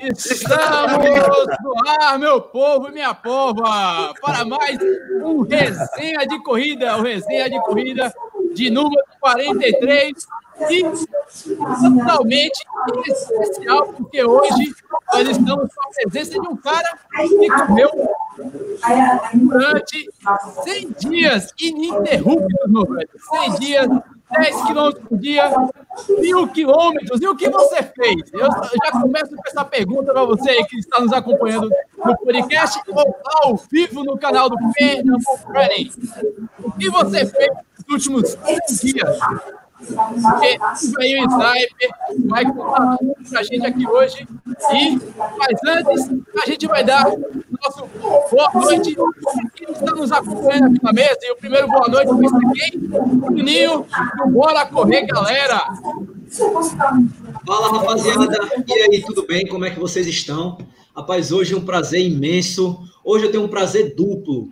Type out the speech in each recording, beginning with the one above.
Estamos no ar, meu povo e minha pova, para mais um resenha de corrida, o resenha de corrida de número 43 e totalmente especial, porque hoje nós estamos com a presença de um cara que comeu durante 100 dias ininterruptos, meu velho. 100 dias 10 quilômetros por dia, mil quilômetros. E o que você fez? Eu já começo com essa pergunta para você que está nos acompanhando no podcast ou ao vivo no canal do Pernambuco Running. O que você fez nos últimos 100 dias? Porque veio o Sniper, vai contar tudo pra gente aqui hoje. E, mas antes, a gente vai dar nosso boa noite quem está nos acompanhando aqui na mesa. E o primeiro boa noite ser quem? Juninho, bora correr, galera! Fala, rapaziada. E aí, tudo bem? Como é que vocês estão? Rapaz, hoje é um prazer imenso. Hoje eu tenho um prazer duplo.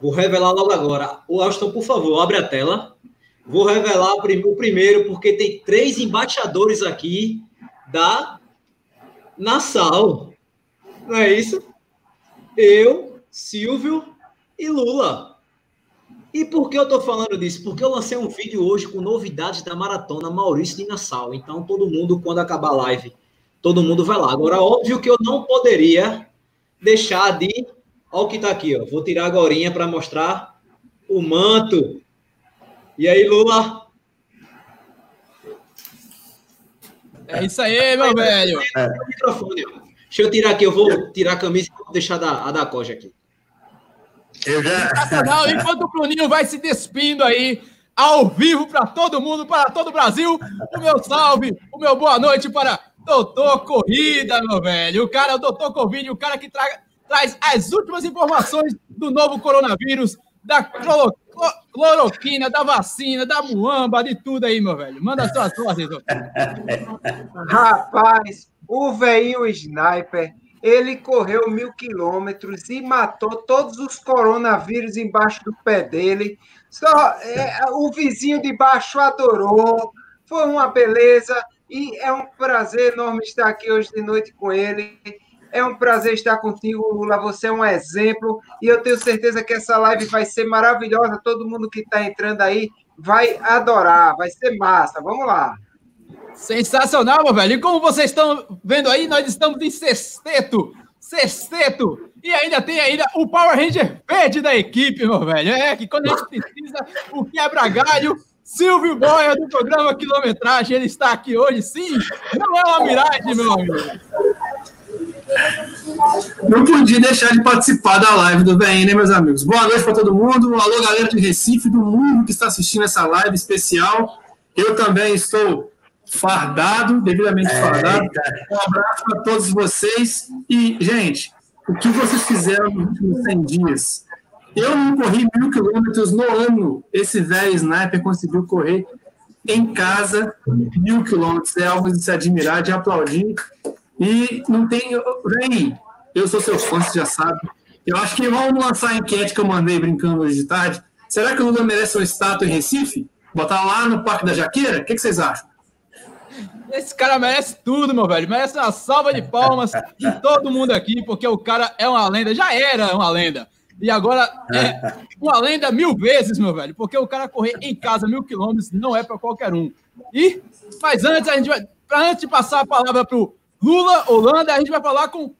Vou revelar logo agora. O Austin, por favor, abre a tela. Vou revelar o primeiro, porque tem três embaixadores aqui da Nassau. Não é isso? Eu, Silvio e Lula. E por que eu estou falando disso? Porque eu lancei um vídeo hoje com novidades da maratona Maurício de Nassau. Então, todo mundo, quando acabar a live, todo mundo vai lá. Agora, óbvio que eu não poderia deixar de. Olha o que está aqui, ó. Vou tirar agora para mostrar o manto e aí, Lula? É isso aí, meu velho. É. Microfone. Deixa eu tirar aqui, eu vou tirar a camisa e vou deixar a da, a da Coja aqui. Eu já. Enquanto o Bruninho vai se despindo aí, ao vivo para todo mundo, para todo o Brasil, o meu salve, o meu boa noite para Doutor Corrida, meu velho. O cara, o Doutor Covid, o cara que tra traz as últimas informações do novo coronavírus, da cloroquina, da vacina, da muamba, de tudo aí, meu velho. Manda suas ordens. Rapaz, o veio sniper, ele correu mil quilômetros e matou todos os coronavírus embaixo do pé dele. Só é, o vizinho de baixo adorou. Foi uma beleza e é um prazer enorme estar aqui hoje de noite com ele. É um prazer estar contigo, Lula. Você é um exemplo e eu tenho certeza que essa live vai ser maravilhosa. Todo mundo que está entrando aí vai adorar, vai ser massa. Vamos lá. Sensacional, meu velho. E como vocês estão vendo aí, nós estamos em sexteto. Sexteto. E ainda tem ainda o Power Ranger verde da equipe, meu velho. É que quando a gente precisa, o quebra-galho Silvio Boia, do programa Quilometragem, ele está aqui hoje, sim. Não é uma miragem, meu amigo. Não podia deixar de participar da live do BN, né, meus amigos? Boa noite para todo mundo. Alô, galera de Recife, do mundo que está assistindo essa live especial. Eu também estou fardado, devidamente é, fardado. Um abraço para todos vocês. E, gente, o que vocês fizeram nos últimos 100 dias? Eu não corri mil quilômetros no ano. Esse velho sniper conseguiu correr em casa mil quilômetros. É algo de se admirar, de aplaudir. E não tem. Vem, eu sou seu fã, você já sabe. Eu acho que vamos lançar a enquete que eu mandei brincando hoje de tarde. Será que o Lula merece uma estátua em Recife? Botar lá no Parque da Jaqueira? O que, que vocês acham? Esse cara merece tudo, meu velho. Merece uma salva de palmas de todo mundo aqui, porque o cara é uma lenda. Já era uma lenda. E agora é uma lenda mil vezes, meu velho. Porque o cara correr em casa mil quilômetros não é para qualquer um. E, mas antes, a gente vai. Antes de passar a palavra para o Lula, Holanda, a gente vai falar com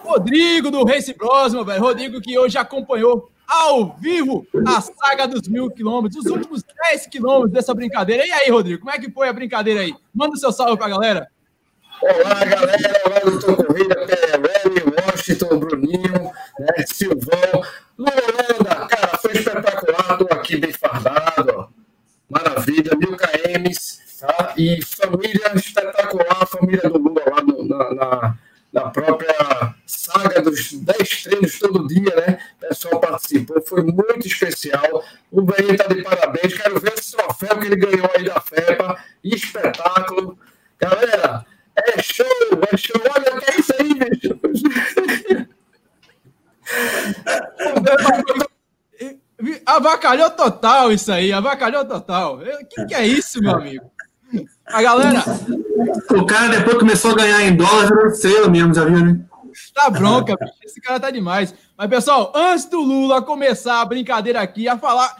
Rodrigo do Race Bros, meu velho. Rodrigo que hoje acompanhou ao vivo a saga dos mil quilômetros, os últimos 10 quilômetros dessa brincadeira. E aí, Rodrigo, como é que foi a brincadeira aí? Manda o seu salve pra galera. Olá, galera. Olá, Doutor Corrida, PLL, Washington, Bruninho, né, Silvão. Lula, Holanda, cara, foi espetacular. Tô aqui bem fardado, ó. Maravilha, mil KMs Tá? E família espetacular, família do Lula lá na, na, na, própria saga dos 10 treinos todo dia, né? O pessoal participou, foi muito especial. O Bahia está de parabéns. Quero ver esse troféu que ele ganhou aí da FEPA. Espetáculo. Galera, é show, é show. Olha que é isso aí, bicho. Avacalhou total isso aí, avacalhou total. O que, que é isso, meu amigo? A galera. O cara depois começou a ganhar em dólar, virou estrela mesmo, já viu, né? Tá bronca, bicho. Esse cara tá demais. Mas, pessoal, antes do Lula começar a brincadeira aqui, a falar,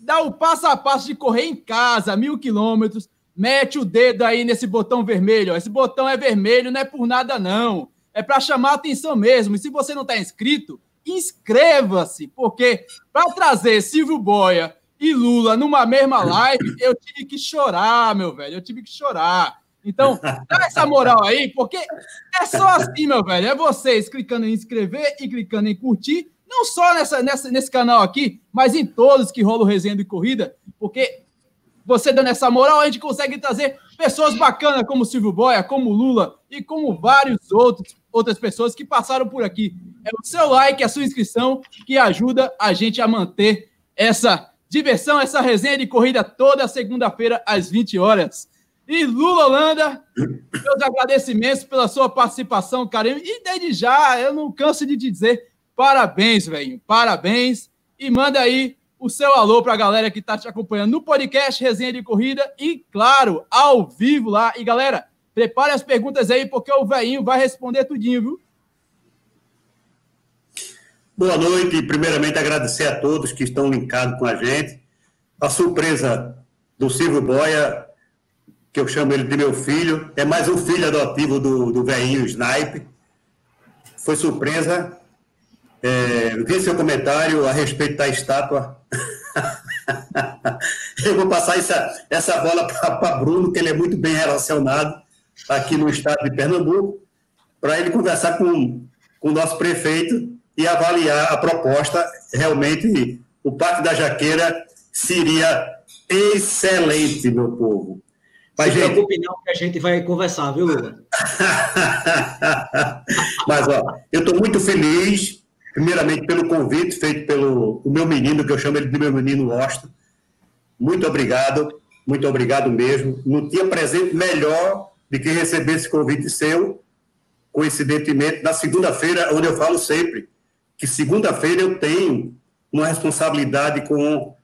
dá o passo a passo de correr em casa, mil quilômetros, mete o dedo aí nesse botão vermelho. Ó. Esse botão é vermelho, não é por nada, não. É para chamar atenção mesmo. E se você não tá inscrito, inscreva-se, porque para trazer Silvio Boia e Lula numa mesma live, eu tive que chorar, meu velho. Eu tive que chorar. Então, dá essa moral aí, porque é só assim, meu velho. É vocês clicando em inscrever e clicando em curtir, não só nessa, nessa, nesse canal aqui, mas em todos que rolam resenha de corrida, porque você dando essa moral, a gente consegue trazer pessoas bacanas como Silvio Boia, como Lula e como vários outros outras pessoas que passaram por aqui. É o seu like, a sua inscrição que ajuda a gente a manter essa diversão, essa resenha de corrida toda segunda-feira às 20 horas. E Lula Holanda, meus agradecimentos pela sua participação, cara. E desde já, eu não canso de dizer parabéns, velho. Parabéns. E manda aí o seu alô para a galera que está te acompanhando no podcast Resenha de Corrida e, claro, ao vivo lá. E, galera, prepare as perguntas aí, porque o velhinho vai responder tudinho, viu? Boa noite. Primeiramente, agradecer a todos que estão linkados com a gente. A surpresa do Silvio Boia que eu chamo ele de meu filho, é mais um filho adotivo do, do velhinho Snipe. Foi surpresa. É, vi seu comentário a respeito da estátua. eu vou passar essa, essa bola para Bruno, que ele é muito bem relacionado aqui no estado de Pernambuco, para ele conversar com, com o nosso prefeito e avaliar a proposta. Realmente, o Parque da Jaqueira seria excelente, meu povo. Mas, Se gente... preocupe não, que a gente vai conversar, viu, Lula? Mas, ó, eu estou muito feliz, primeiramente, pelo convite feito pelo o meu menino, que eu chamo ele de meu menino Washington. Muito obrigado, muito obrigado mesmo. Não tinha presente melhor de que receber esse convite seu, coincidentemente, na segunda-feira, onde eu falo sempre que segunda-feira eu tenho uma responsabilidade com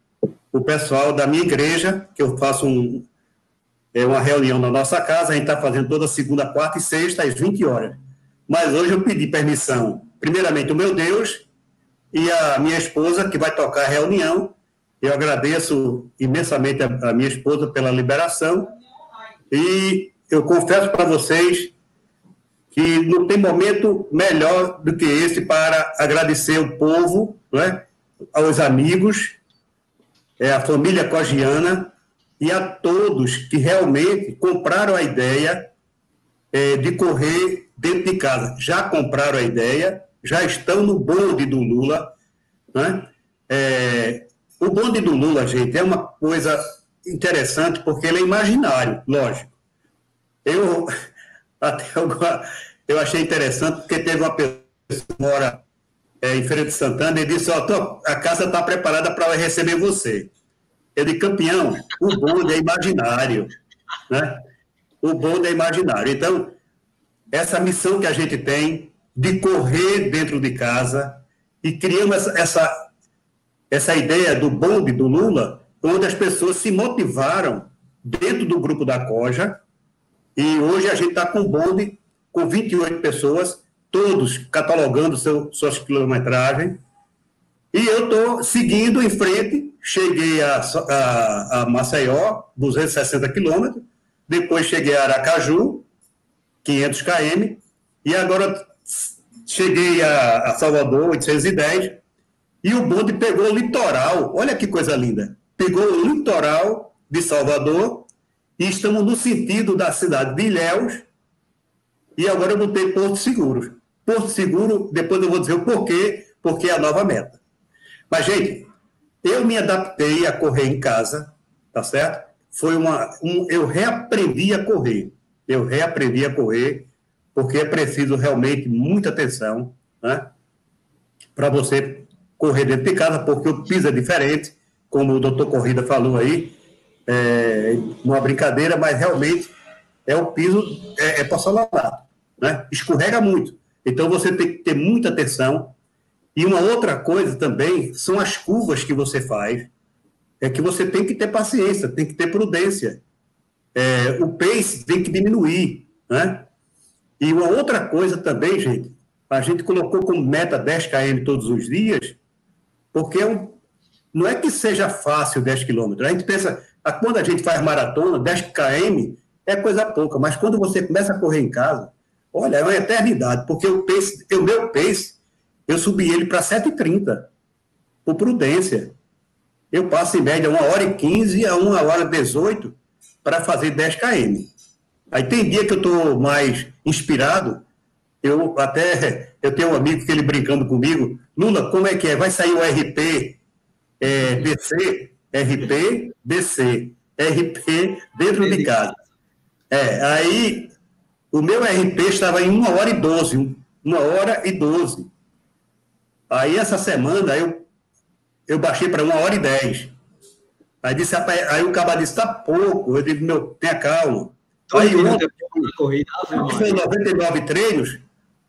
o pessoal da minha igreja, que eu faço um, é uma reunião na nossa casa, a gente está fazendo toda segunda, quarta e sexta, às 20 horas. Mas hoje eu pedi permissão, primeiramente, o meu Deus e a minha esposa, que vai tocar a reunião. Eu agradeço imensamente a, a minha esposa pela liberação. E eu confesso para vocês que não tem momento melhor do que esse para agradecer o povo, né, aos amigos, é, a família cogiana, e a todos que realmente compraram a ideia é, de correr dentro de casa. Já compraram a ideia, já estão no bonde do Lula. Né? É, o bonde do Lula, gente, é uma coisa interessante porque ele é imaginário, lógico. Eu até agora, eu achei interessante porque teve uma pessoa que mora é, em Feira de Santana e disse: Ó, a casa está preparada para receber você. Eu de campeão, o bonde é imaginário, né? O bonde é imaginário. Então, essa missão que a gente tem de correr dentro de casa e criamos essa, essa, essa ideia do bonde do Lula, onde as pessoas se motivaram dentro do grupo da Coja, e hoje a gente está com bonde com 28 pessoas, todos catalogando seu, suas quilometragens, e eu estou seguindo em frente, cheguei a, a, a Maceió, 260 quilômetros, depois cheguei a Aracaju, 500 km, e agora cheguei a, a Salvador, 810, e o bonde pegou o litoral, olha que coisa linda, pegou o litoral de Salvador, e estamos no sentido da cidade de Ilhéus, e agora eu botei Porto Seguro. Porto Seguro, depois eu vou dizer o porquê, porque é a nova meta. Mas, gente, eu me adaptei a correr em casa, tá certo? Foi uma. Um, eu reaprendi a correr. Eu reaprendi a correr, porque é preciso realmente muita atenção, né? Para você correr dentro de casa, porque o piso é diferente, como o doutor Corrida falou aí, é uma brincadeira, mas realmente é o piso, é, é porcelanato, né? Escorrega muito. Então você tem que ter muita atenção, e uma outra coisa também são as curvas que você faz, é que você tem que ter paciência, tem que ter prudência. é, o pace tem que diminuir, né? E uma outra coisa também, gente, a gente colocou como meta 10 km todos os dias, porque é não é que seja fácil 10 quilômetros. A gente pensa, quando a gente faz maratona, 10 km é coisa pouca, mas quando você começa a correr em casa, olha, é uma eternidade, porque o, pace, o meu pace, eu subi ele para 7,30, por prudência. Eu passo em média uma hora e 15 a uma hora e 18 para fazer 10 km. Aí tem dia que eu estou mais inspirado, eu até eu tenho um amigo que ele brincando comigo, Lula, como é que é? Vai sair o RP é, DC, RP, DC, RP dentro de casa. É, aí o meu RP estava em 1 hora e 12, 1 hora e 12. Aí essa semana eu, eu baixei para 1 hora e 10. Aí, disse, aí o cara disse, tá pouco. Eu digo, meu, tenha calma. Aí ontem, foi 99 treinos.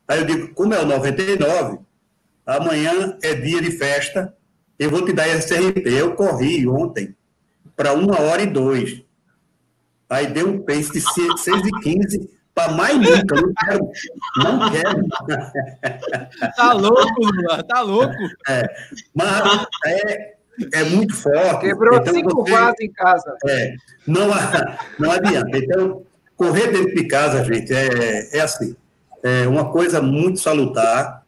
Aí eu digo, como é o 99, amanhã é dia de festa, eu vou te dar esse RP. Eu corri ontem para uma hora e dois. Aí deu um pace de 6 e 15 para mais nunca. Não quero. Não quero. Tá louco, Lula, tá louco. É, mas é, é muito forte. Quebrou então, cinco você, vasos em casa. É, não, não adianta. Então, correr dentro de casa, gente, é, é assim. É uma coisa muito salutar,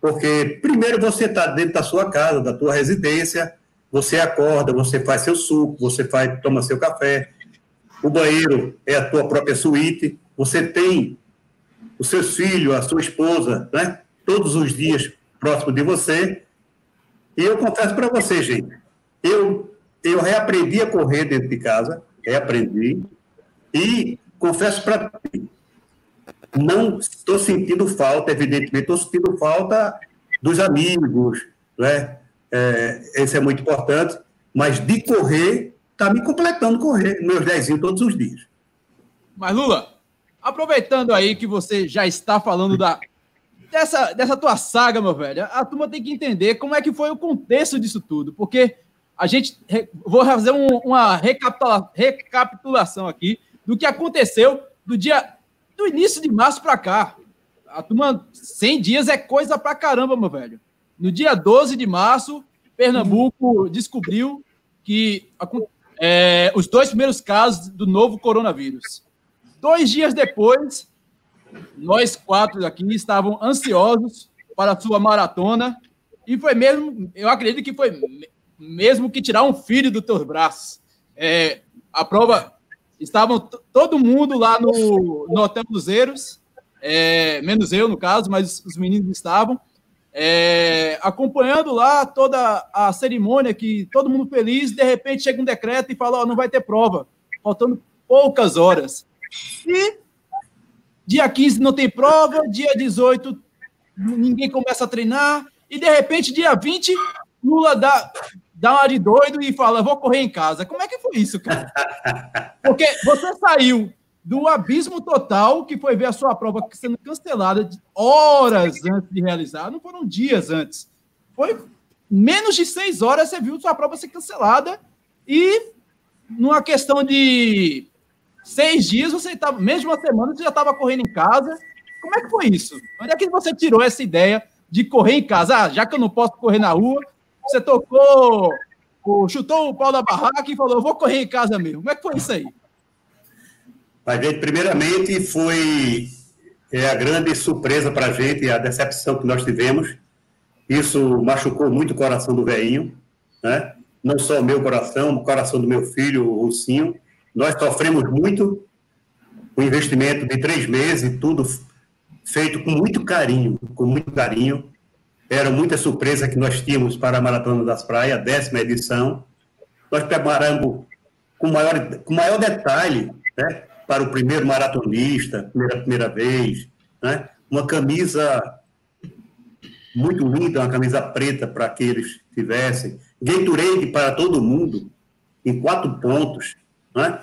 porque primeiro você está dentro da sua casa, da tua residência, você acorda, você faz seu suco, você faz, toma seu café, o banheiro é a tua própria suíte, você tem os seus filhos, a sua esposa, né? Todos os dias próximo de você. E eu confesso para você, gente, eu, eu reaprendi a correr dentro de casa, reaprendi, e confesso para ti, não estou sentindo falta, evidentemente, estou sentindo falta dos amigos, né? É, esse é muito importante, mas de correr, está me completando correr meus dezinhos todos os dias. Mas, Lula, aproveitando aí que você já está falando da, dessa, dessa tua saga, meu velho, a turma tem que entender como é que foi o contexto disso tudo, porque a gente. Vou fazer um, uma recapitula, recapitulação aqui do que aconteceu do dia do início de março para cá. A turma, 100 dias é coisa pra caramba, meu velho. No dia 12 de março, Pernambuco descobriu que é, os dois primeiros casos do novo coronavírus. Dois dias depois, nós quatro aqui estavam ansiosos para a sua maratona e foi mesmo, eu acredito que foi mesmo que tirar um filho dos teus braços. É, a prova Estavam todo mundo lá no, no Hotel Cruzeiros, é, menos eu, no caso, mas os meninos estavam, é, acompanhando lá toda a cerimônia, que todo mundo feliz, de repente chega um decreto e fala, não vai ter prova, faltando poucas horas. E dia 15 não tem prova, dia 18 ninguém começa a treinar, e de repente, dia 20, Lula dá, dá uma de doido e fala, vou correr em casa. Como é que foi isso, cara? Porque você saiu do abismo total, que foi ver a sua prova sendo cancelada horas antes de realizar, não foram dias antes. Foi menos de seis horas você viu sua prova ser cancelada e numa questão de seis dias, você estava, mesmo uma semana, você já estava correndo em casa. Como é que foi isso? Onde é que você tirou essa ideia de correr em casa? Ah, já que eu não posso correr na rua, você tocou, chutou o pau da barraca e falou: vou correr em casa mesmo. Como é que foi isso aí? Mas, gente, primeiramente foi é, a grande surpresa para a gente, a decepção que nós tivemos. Isso machucou muito o coração do velhinho, né? não só o meu coração, o coração do meu filho, o Ursinho. Nós sofremos muito, o investimento de três meses, tudo feito com muito carinho, com muito carinho. Era muita surpresa que nós tínhamos para a Maratona das Praias, a décima edição. Nós preparamos com maior, com maior detalhe né, para o primeiro maratonista, primeira, primeira vez, né, uma camisa muito linda, uma camisa preta para que eles tivessem, Gatorade para todo mundo, em quatro pontos, né?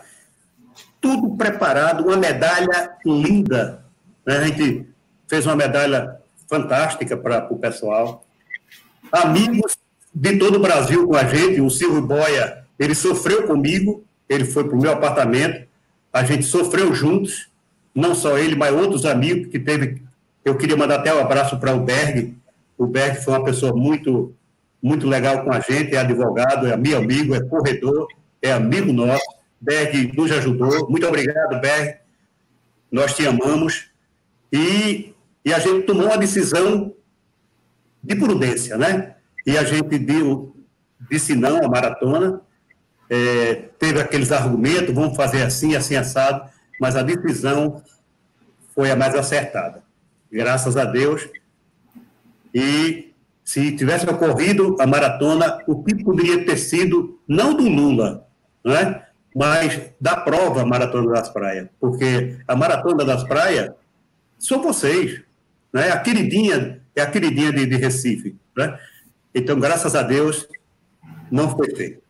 tudo preparado, uma medalha linda. Né? A gente fez uma medalha fantástica para o pessoal. Amigos de todo o Brasil com a gente, o Silvio Boia, ele sofreu comigo, ele foi para o meu apartamento, a gente sofreu juntos, não só ele, mas outros amigos que teve. Eu queria mandar até um abraço para o Berg. O Berg foi uma pessoa muito, muito legal com a gente, é advogado, é meu amigo, é corredor, é amigo nosso. Berg nos ajudou. Muito obrigado, Berg. Nós te amamos. E, e a gente tomou uma decisão de prudência, né? E a gente deu, disse não à maratona, é, teve aqueles argumentos, vamos fazer assim, assim, assado, mas a decisão foi a mais acertada. Graças a Deus. E se tivesse ocorrido a maratona, o que poderia ter sido, não do Lula, né? Mas da prova Maratona das Praias, porque a Maratona das Praias são vocês, né? a queridinha, é a queridinha de, de Recife. Né? Então, graças a Deus, não foi feito.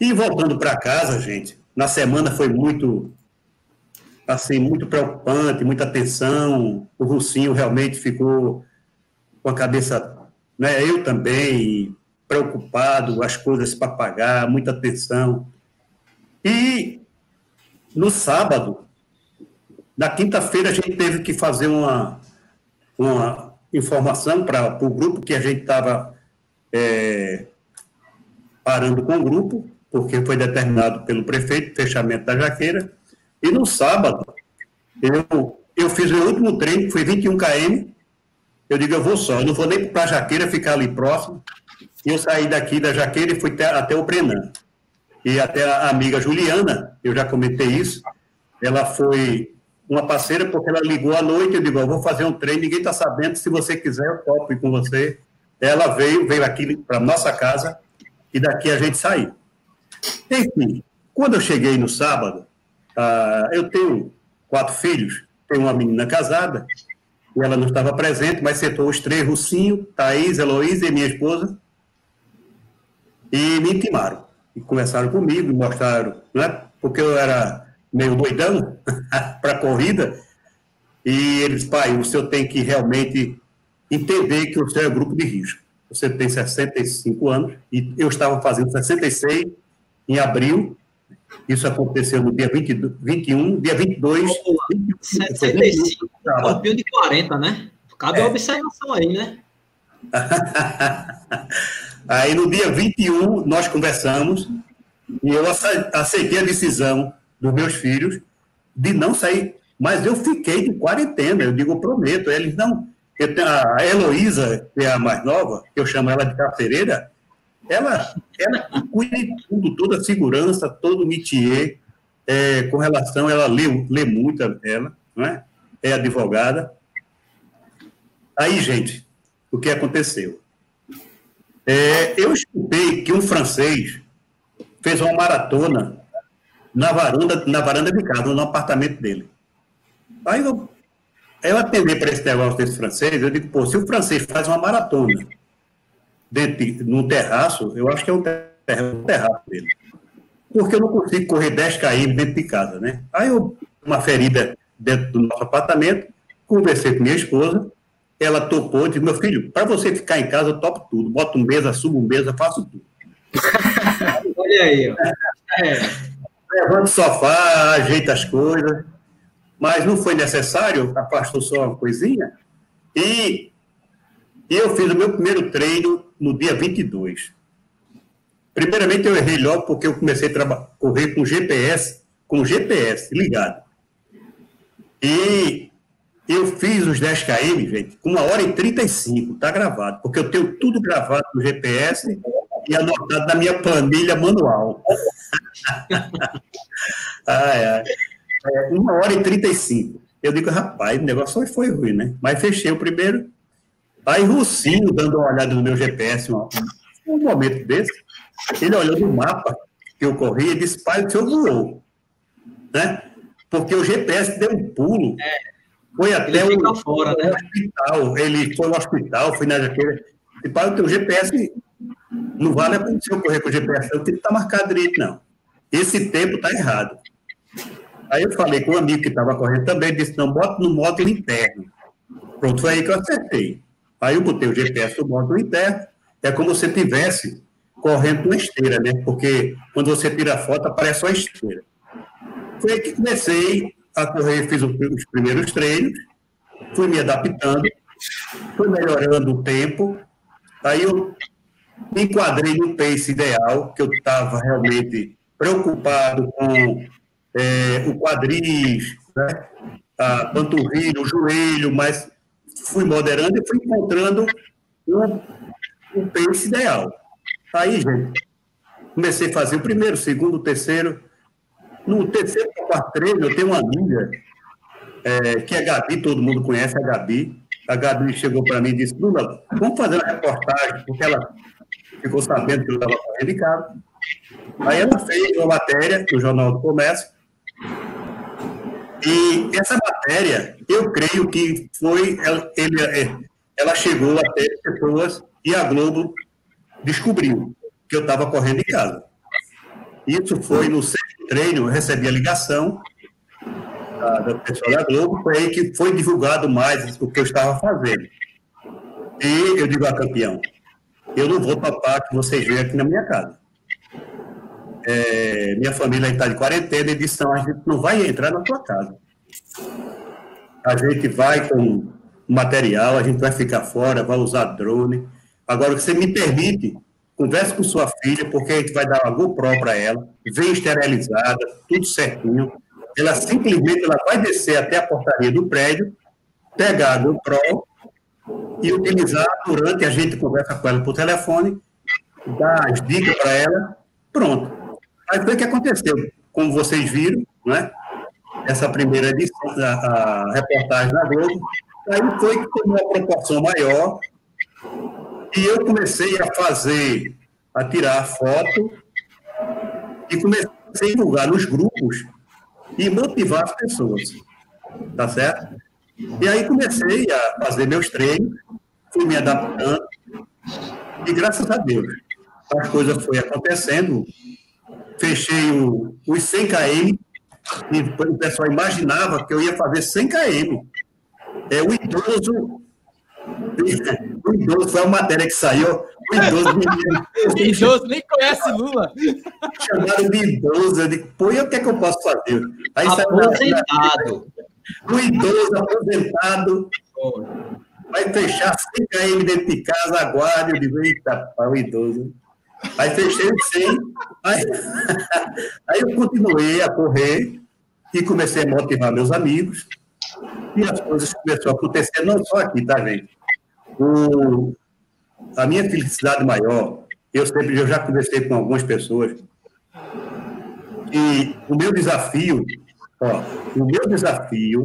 E voltando para casa, gente, na semana foi muito, assim, muito preocupante, muita tensão. O Russinho realmente ficou com a cabeça, né? Eu também preocupado, as coisas para pagar, muita tensão. E no sábado, na quinta-feira, a gente teve que fazer uma, uma informação para o grupo que a gente estava é, parando com o grupo, porque foi determinado pelo prefeito, fechamento da jaqueira. E no sábado, eu, eu fiz meu último treino, que foi 21 km. Eu digo, eu vou só, eu não vou nem para a jaqueira, ficar ali próximo. E eu saí daqui da jaqueira e fui até, até o Brenan. E até a amiga Juliana, eu já comentei isso, ela foi uma parceira porque ela ligou à noite, eu digo, eu vou fazer um treino, ninguém está sabendo, se você quiser eu topo ir com você. Ela veio, veio aqui para nossa casa e daqui a gente saiu. Enfim, quando eu cheguei no sábado, ah, eu tenho quatro filhos, tenho uma menina casada, e ela não estava presente, mas sentou os três, Rucinho, Thaís, Heloísa e minha esposa, e me intimaram. E conversaram comigo, mostraram, né? porque eu era meio doidão para a corrida, e eles, pai, o senhor tem que realmente entender que o senhor é grupo de risco. Você tem 65 anos, e eu estava fazendo 66, em abril. Isso aconteceu no dia 20, 21, dia 22. 75, campeão de 40, né? Cabe é. uma observação aí, né? aí no dia 21 nós conversamos e eu aceitei a decisão dos meus filhos de não sair. Mas eu fiquei de quarentena, eu digo, eu prometo. Eles não. a Heloísa, que é a mais nova, eu chamo ela de carcereira, ela, ela cuida de tudo, toda a segurança, todo o métier, é, com relação, ela lê, lê muito, ela, não é? É advogada. Aí, gente, o que aconteceu? É, eu escutei que um francês fez uma maratona na varanda, na varanda de casa, no apartamento dele. Aí eu, eu atendi para esse negócio desse francês, eu digo, pô, se o francês faz uma maratona dentro, no terraço, eu acho que é um terraço, um terraço dele. Porque eu não consigo correr 10 km dentro de casa, né? Aí eu, uma ferida dentro do nosso apartamento, conversei com minha esposa, ela topou, disse, meu filho, para você ficar em casa, eu topo tudo. Boto mesa, subo mesa, faço tudo. Olha aí, ó. É. Levanta o sofá, ajeita as coisas. Mas não foi necessário, afastou só uma coisinha. E e eu fiz o meu primeiro treino no dia 22. Primeiramente, eu errei logo porque eu comecei a correr com GPS, com GPS ligado. E eu fiz os 10 km, gente, com uma hora e 35, tá gravado, porque eu tenho tudo gravado no GPS e anotado na minha planilha manual. ai, ai. É, uma hora e 35. Eu digo, rapaz, o negócio foi, ruim, né? Mas fechei o primeiro, Aí Rucinho, dando uma olhada no meu GPS, um, um momento desse, ele olhou no mapa que eu corri e disse, pai, o senhor voou. Né? Porque o GPS deu um pulo, é, foi até o, fora, né? hospital, ele foi ao hospital, foi na jaqueira, e pai, o teu GPS não vale a pena se eu correr com o GPS, não tem que estar tá marcado direito, não. Esse tempo está errado. Aí eu falei com um amigo que estava correndo também, disse, não, bota no modo interno. Pronto, foi aí que eu acertei. Aí eu botei o GPS do modo interno, é como se tivesse correndo uma esteira, né? Porque quando você tira a foto, aparece uma esteira. foi que comecei a correr, fiz os primeiros treinos, fui me adaptando, fui melhorando o tempo, aí eu me enquadrei no pace ideal, que eu estava realmente preocupado com é, o quadris, né, a panturrilha, o joelho, mas fui moderando e fui encontrando o, o pace ideal. Aí, gente, comecei a fazer o primeiro, o segundo, o terceiro. No terceiro ou quarto treino, eu tenho uma amiga, é, que é Gabi, todo mundo conhece a Gabi. A Gabi chegou para mim e disse: Lula, vamos fazer uma reportagem, porque ela ficou sabendo que eu estava correndo em casa. Aí ela fez uma matéria no Jornal do Comércio. E essa matéria, eu creio que foi. Ela, ele, é, ela chegou até pessoas e a Globo descobriu que eu estava correndo em casa. Isso foi no sexto treino, eu recebi a ligação da, da pessoa da Globo, foi aí que foi divulgado mais o que eu estava fazendo. E eu digo, a ah, campeão, eu não vou topar que vocês venham aqui na minha casa. É, minha família está de quarentena e disse, não, a gente não vai entrar na sua casa. A gente vai com material, a gente vai ficar fora, vai usar drone. Agora, você me permite, converse com sua filha, porque a gente vai dar uma GoPro para ela, vem esterilizada, tudo certinho. Ela simplesmente ela vai descer até a portaria do prédio, pegar a GoPro e utilizar durante a gente conversa com ela por telefone, dar as dicas para ela, pronto. Aí foi o que aconteceu. Como vocês viram, né? essa primeira edição da a reportagem na Globo, aí foi que tomou uma proporção maior e eu comecei a fazer, a tirar foto e comecei a divulgar nos grupos e motivar as pessoas, tá certo? E aí comecei a fazer meus treinos, fui me adaptando, e graças a Deus, as coisas foram acontecendo. Fechei o, os 100 km, e o pessoal imaginava que eu ia fazer 100 km. É, o idoso. O idoso foi a matéria que saiu. O idoso. o idoso nem conhece Lula. Chamaram de idoso. Eu digo, pô, e o que é que eu posso fazer? Aí aposentado. O idoso aposentado. Vai fechar 100 km dentro de casa, aguarde. Eu digo, eita, o idoso. Aí fechei o 100. Aí, aí eu continuei a correr e comecei a motivar meus amigos. E as coisas começaram a acontecer, não só aqui, tá, gente? A minha felicidade maior, eu sempre eu já conversei com algumas pessoas, e o meu desafio, ó, o meu desafio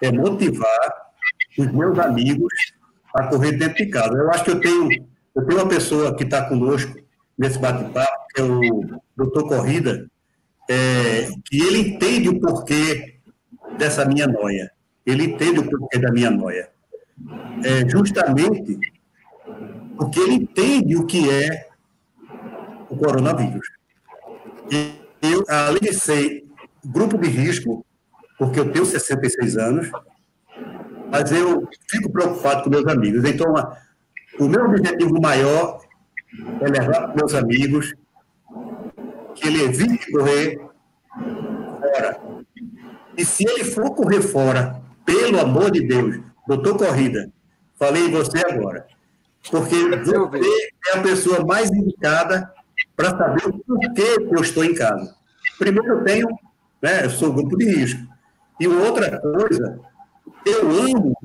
é motivar os meus amigos a correr dentro de casa. Eu acho que eu tenho, eu tenho uma pessoa que está conosco nesse bate-papo, que é o doutor Corrida, é, que ele entende o porquê dessa minha noia. Ele entende o porquê da minha noia. É justamente porque ele entende o que é o coronavírus. E eu, além de ser grupo de risco, porque eu tenho 66 anos, mas eu fico preocupado com meus amigos. Então, o meu objetivo maior é levar para meus amigos que ele evite correr fora. E se ele for correr fora, pelo amor de Deus, doutor Corrida, falei em você agora. Porque você é a pessoa mais indicada para saber o porquê que eu estou em casa. Primeiro, eu tenho, né, eu sou grupo de risco. E outra coisa, eu amo,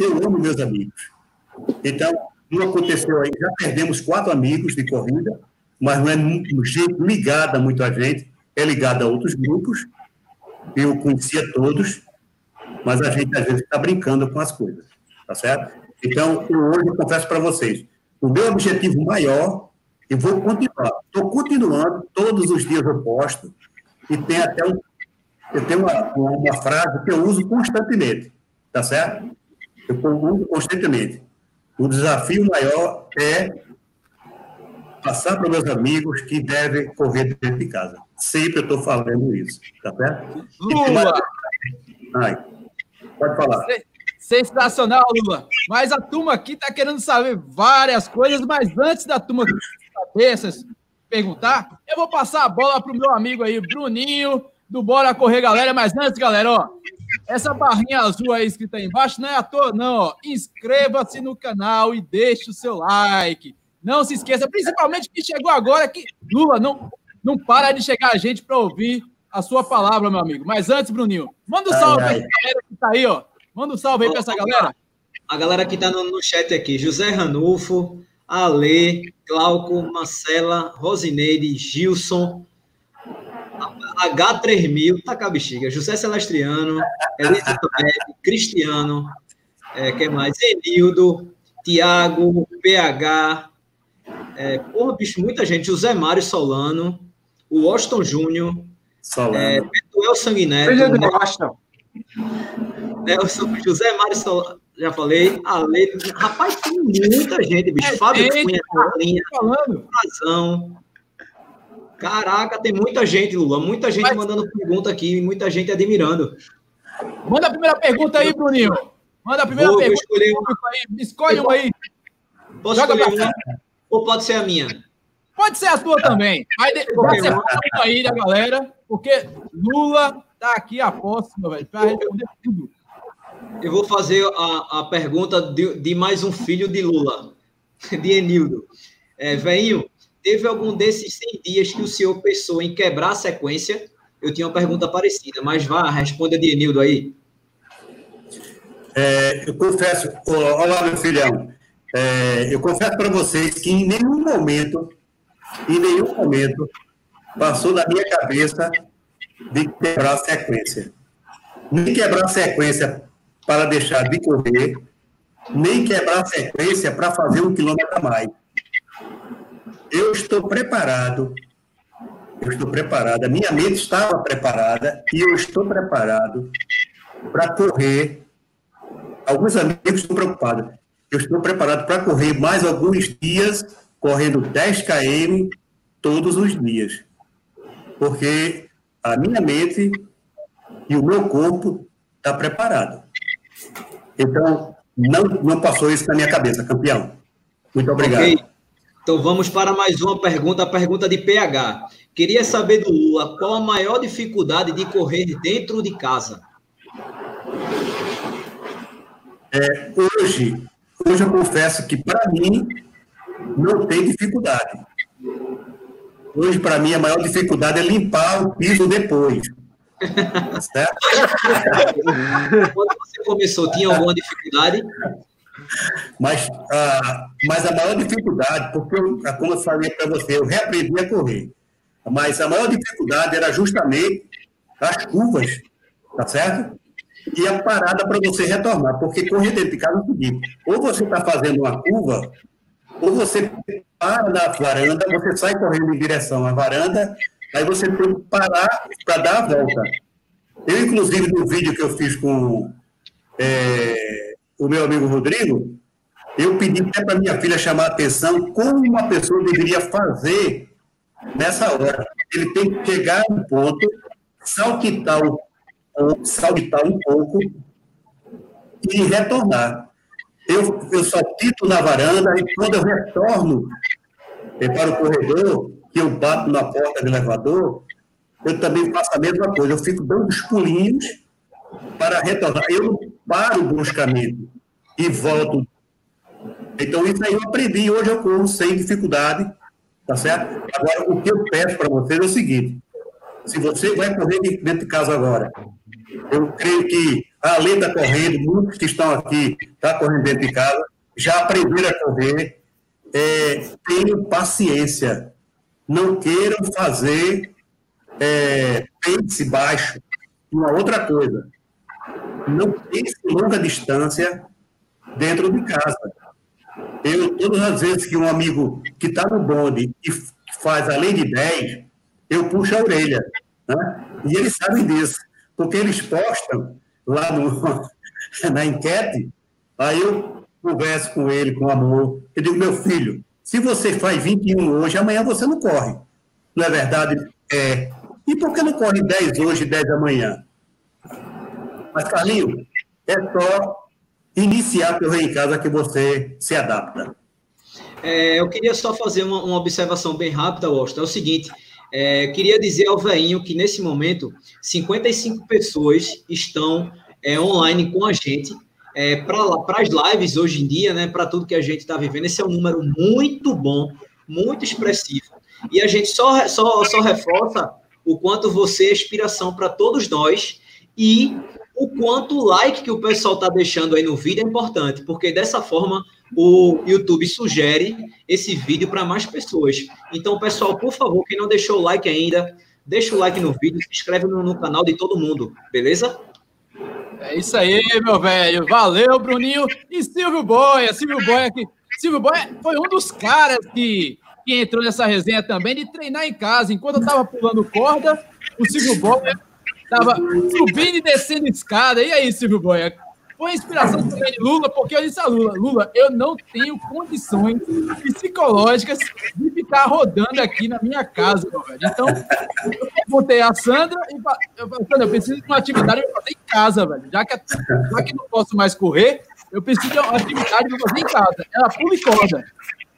eu amo meus amigos. Então, não aconteceu aí, já perdemos quatro amigos de corrida, mas não é gente ligada muito a gente, é ligada a outros grupos. Eu conhecia todos, mas a gente às vezes está brincando com as coisas, tá certo? Então, hoje eu confesso para vocês, o meu objetivo maior, e vou continuar, estou continuando, todos os dias eu posto, e tem até um, eu tenho uma, uma frase que eu uso constantemente, tá certo? Eu uso constantemente. O desafio maior é passar para meus amigos que devem correr dentro de casa. Sempre eu estou falando isso, tá certo? Lula! Ai, pode falar. Sensacional, Lula. Mas a turma aqui está querendo saber várias coisas, mas antes da turma saber, perguntar, eu vou passar a bola para o meu amigo aí, Bruninho, do Bora Correr, galera. Mas antes, galera, ó, essa barrinha azul aí escrita aí embaixo não é à toa, não. Inscreva-se no canal e deixe o seu like. Não se esqueça, principalmente que chegou agora, que Lula não, não para de chegar a gente para ouvir a sua palavra, meu amigo. Mas antes, Bruninho, manda um salve ai, ai. pra galera que tá aí, ó. Manda um salve aí para essa galera. A galera que tá no, no chat aqui, José Ranulfo, Ale, Glauco, Marcela, Rosineide, Gilson, H3000, tá com a bexiga, José Celestriano, Elisa Cristiano, é, quem mais? Enildo, Tiago, PH, é, porra, bicho, muita gente, José Mário Solano, o Washington Júnior, é, Betuel Sanguineto, Filho do Washington. Nelson, José Mário Solano, já falei, Ale, rapaz, tem muita gente, bicho, é, Fábio Cunha, Carlinha, Razão, Caraca, tem muita gente, Lula. Muita gente Mas... mandando pergunta aqui, muita gente admirando. Manda a primeira pergunta aí, Bruninho. Manda a primeira vou, pergunta. Escolher uma. Aí. Escolhe uma aí. Posso Joga escolher uma? Ou pode ser a minha? Pode ser a tua também. Aí você fala aí da galera, porque Lula tá aqui a posse, meu velho, para responder tudo. Eu vou fazer a, a pergunta de, de mais um filho de Lula, de Enildo. É, veinho, Teve algum desses 100 dias que o senhor pensou em quebrar a sequência? Eu tinha uma pergunta parecida, mas vá, responda de Enildo aí. É, eu confesso, olá, meu filhão. É, eu confesso para vocês que em nenhum momento, em nenhum momento, passou na minha cabeça de quebrar a sequência. Nem quebrar a sequência para deixar de correr, nem quebrar a sequência para fazer um quilômetro a mais eu estou preparado, eu estou preparado, a minha mente estava preparada e eu estou preparado para correr. Alguns amigos estão preocupados. Eu estou preparado para correr mais alguns dias, correndo 10 km todos os dias. Porque a minha mente e o meu corpo está preparado. Então, não, não passou isso na minha cabeça, campeão. Muito obrigado. Okay. Então vamos para mais uma pergunta, a pergunta de PH. Queria saber do Lula qual a maior dificuldade de correr dentro de casa. É, hoje, hoje eu confesso que para mim não tem dificuldade. Hoje para mim a maior dificuldade é limpar o piso depois. certo? Quando você começou, tinha alguma dificuldade? Mas, ah, mas a maior dificuldade, porque, eu, como eu falei para você, eu reaprendi a correr. Mas a maior dificuldade era justamente as curvas, tá certo? E a parada para você retornar, porque correr dentro de casa é o seguinte: ou você está fazendo uma curva, ou você para na varanda, você sai correndo em direção à varanda, aí você tem que parar para dar a volta. Eu, inclusive, no vídeo que eu fiz com. É, o meu amigo Rodrigo, eu pedi até para minha filha chamar a atenção como uma pessoa deveria fazer nessa hora. Ele tem que chegar no ponto, saltitar um, saltitar um pouco e retornar. Eu, eu saltito na varanda e quando eu retorno para o corredor, que eu bato na porta do elevador, eu também faço a mesma coisa. Eu fico dando os pulinhos para retornar. Eu paro bruscamente e volto. Então, isso aí eu aprendi. Hoje eu corro sem dificuldade, tá certo? Agora, o que eu peço para vocês é o seguinte: se você vai correr dentro de casa agora, eu creio que a lei está correndo, muitos que estão aqui estão tá correndo dentro de casa, já aprenderam a correr. É, tenham paciência. Não queiram fazer é, pace baixo. Uma outra coisa, não pense longa distância dentro de casa. Eu, todas as vezes que um amigo que está no bonde e faz além de 10, eu puxo a orelha. Né? E eles sabem disso, porque eles postam lá no, na enquete, aí eu converso com ele com amor. Eu digo, meu filho, se você faz 21 hoje, amanhã você não corre. Não é verdade? É. E por que não corre 10 hoje e 10 amanhã? Mas, Carlinhos, é só iniciar correr em casa que você se adapta. É, eu queria só fazer uma, uma observação bem rápida, Washington. É o seguinte: É, queria dizer ao veinho que nesse momento 55 pessoas estão é, online com a gente é, para as lives hoje em dia, né? Para tudo que a gente está vivendo, esse é um número muito bom, muito expressivo. E a gente só, só, só reforça o quanto você é inspiração para todos nós e o quanto o like que o pessoal está deixando aí no vídeo é importante, porque dessa forma o YouTube sugere esse vídeo para mais pessoas. Então, pessoal, por favor, quem não deixou o like ainda, deixa o like no vídeo, se inscreve no, no canal de todo mundo, beleza? É isso aí, meu velho. Valeu, Bruninho. E Silvio Boia, Silvio Boia aqui. Silvio Boia foi um dos caras que, que entrou nessa resenha também de treinar em casa. Enquanto eu tava pulando corda, o Silvio Boia Tava subindo e descendo escada. E aí, Silvio Boia? Foi inspiração também de Lula, porque eu disse a Lula, Lula, eu não tenho condições psicológicas de ficar rodando aqui na minha casa, velho. Então, eu perguntei a Sandra e eu falei, Sandra, eu preciso de uma atividade para fazer em casa, velho. Já que, já que não posso mais correr, eu preciso de uma atividade para fazer em casa. Ela pula e corda.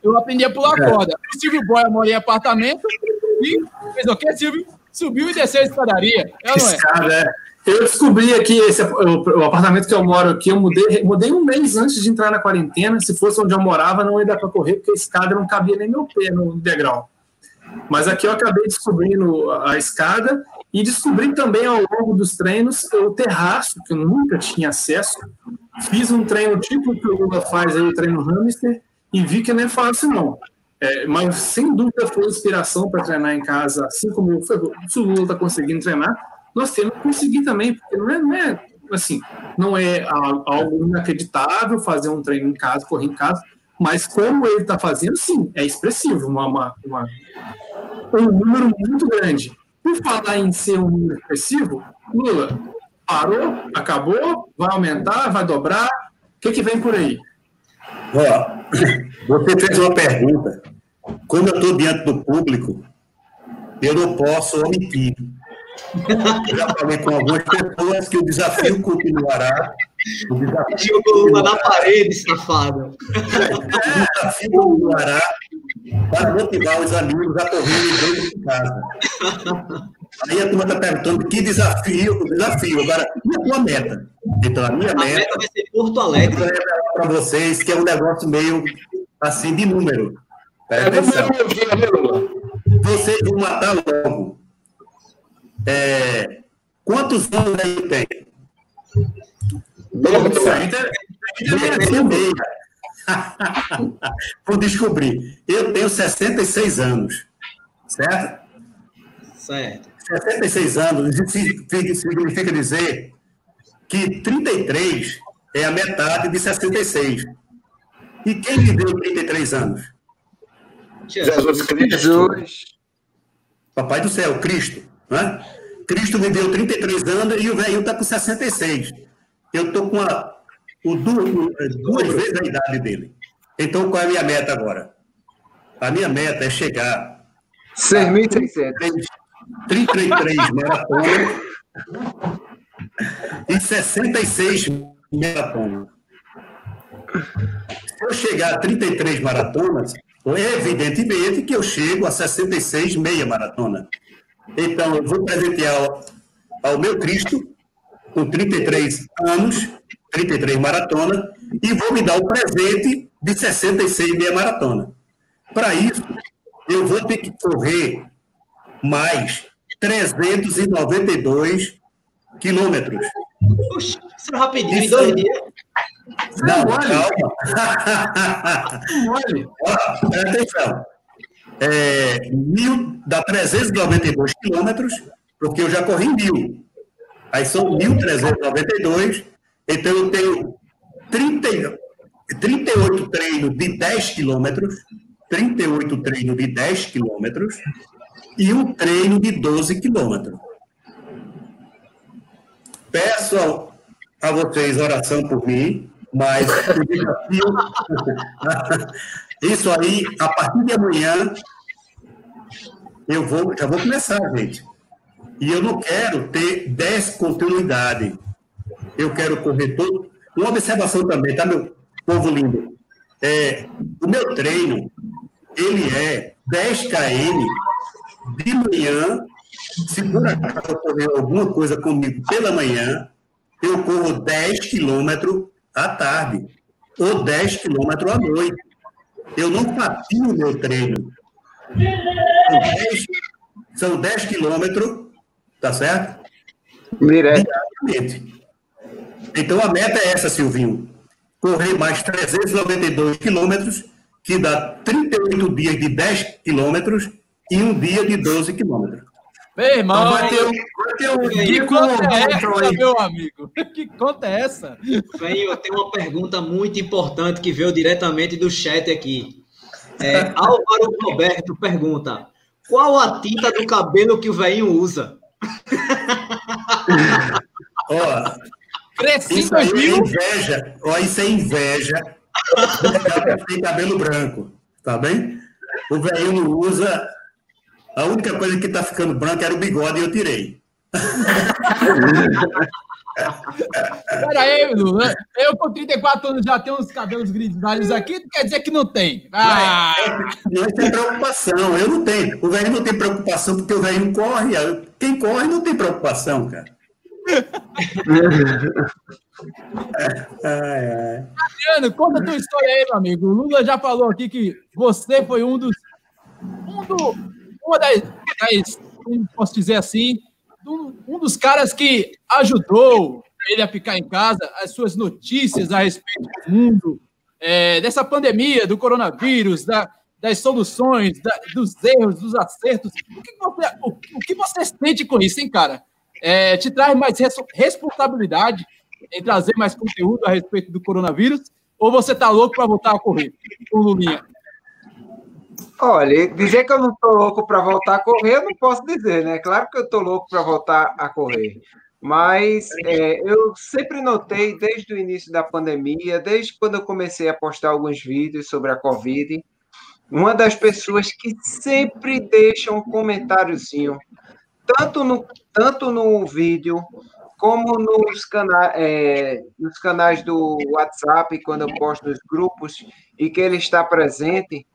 Eu aprendi a pular é. corda. O Silvio Boia mora em apartamento e fez o quê, Silvio? Subiu e desceu a escadaria. É ou não é? Escada, é. Eu descobri aqui, esse, o, o, apartamento que eu moro aqui, eu mudei, mudei um mês antes de entrar na quarentena. Se fosse onde eu morava, não ia dar para correr, porque a escada não cabia nem meu pé no degrau. Mas aqui eu acabei descobrindo a escada e descobri também ao longo dos treinos o terraço, que eu nunca tinha acesso. Fiz um treino tipo que o Lula faz aí, o treino hamster, e vi que não é fácil, não. É, mas sem dúvida foi inspiração para treinar em casa, assim como o Lula está conseguindo treinar, nós temos que conseguir também, porque não é, não é assim, não é algo inacreditável fazer um treino em casa, correr em casa, mas como ele está fazendo, sim, é expressivo, uma, uma, uma, um número muito grande. Por falar em ser um número expressivo, Lula parou, acabou, vai aumentar, vai dobrar, o que, que vem por aí? Ó, você fez uma pergunta quando eu estou diante do público, eu não posso omitir. Eu já falei com algumas pessoas que o desafio continuará. O desafio Jogou na parede, safado. O desafio continuará para motivar os amigos a correrem dentro de casa. Aí a turma está perguntando que desafio, desafio. Agora, e a tua meta? Então, a minha a meta, meta vai ser Porto Alegre. Para vocês, que é um negócio meio assim de número. Presta atenção. Vocês vão matar logo. É, quantos anos aí tem? Vou descobrir. Eu tenho 66 anos. Certo? Certo. 66 anos significa dizer que 33 é a metade de 66. E quem viveu 33 anos? Jesus Cristo. Papai do céu, Cristo. Né? Cristo viveu 33 anos e o velho está com 66. Eu estou com a, o duas, duas vezes a idade dele. Então, qual é a minha meta agora? A minha meta é chegar 6.600. 33 maratonas e 66 maratonas. Se eu chegar a 33 maratonas, Evidentemente que eu chego a 66 meia maratona. Então, eu vou presentear ao, ao meu Cristo, com 33 anos, 33 maratona, e vou me dar o presente de 66 meia maratona. Para isso, eu vou ter que correr mais 392 quilômetros. Puxa, isso rapidinho, em dois dias. Não, calma. Ó, presta atenção. É, mil, dá 392 quilômetros, porque eu já corri mil. Aí são 1.392. Então eu tenho 30, 38 treinos de 10 quilômetros, 38 treinos de 10 quilômetros e um treino de 12 quilômetros. Peço a vocês oração por mim, mas. Isso aí, a partir de amanhã, eu vou, já vou começar, gente. E eu não quero ter descontinuidade. Eu quero correr todo. Uma observação também, tá, meu povo lindo? É, o meu treino, ele é 10 km de manhã, se por acaso ocorrer alguma coisa comigo pela manhã, eu corro 10 quilômetros à tarde, ou 10 quilômetros à noite. Eu não fatio o meu treino. São 10, são 10 quilômetros, tá certo? Diretamente. Então a meta é essa, Silvinho. Correr mais 392 quilômetros, que dá 38 dias de 10 quilômetros e um dia de 12 quilômetros. Meu irmão, então vai ter um, vai ter um que conta é essa, meu amigo? Que conta é essa? Bem, eu tenho uma pergunta muito importante que veio diretamente do chat aqui. É, Álvaro Roberto pergunta: qual a tinta do cabelo que o velhinho usa? Ó, isso aí é inveja. Ó, isso é inveja. tem cabelo branco, tá bem? O velhinho não usa a única coisa que está ficando branca era o bigode e eu tirei. Pera aí, Lula. Eu com 34 anos já tenho uns cabelos grisalhos aqui, não quer dizer que não tem. Ah. Não, é, não é preocupação, eu não tenho. O velho não tem preocupação porque o velho corre. Quem corre não tem preocupação, cara. Adriano, conta a tua história aí, meu amigo. O Lula já falou aqui que você foi um dos. Um do, uma das, das posso dizer assim, um dos caras que ajudou ele a ficar em casa, as suas notícias a respeito do mundo, é, dessa pandemia, do coronavírus, da, das soluções, da, dos erros, dos acertos. O que você, o, o que você sente com isso, hein, cara? É, te traz mais res, responsabilidade em trazer mais conteúdo a respeito do coronavírus? Ou você tá louco para voltar a correr com o Lulinha? Olha, dizer que eu não estou louco para voltar a correr, eu não posso dizer, né? Claro que eu estou louco para voltar a correr. Mas é, eu sempre notei, desde o início da pandemia, desde quando eu comecei a postar alguns vídeos sobre a Covid, uma das pessoas que sempre deixa um comentáriozinho, tanto no, tanto no vídeo, como nos, cana é, nos canais do WhatsApp, quando eu posto nos grupos, e que ele está presente,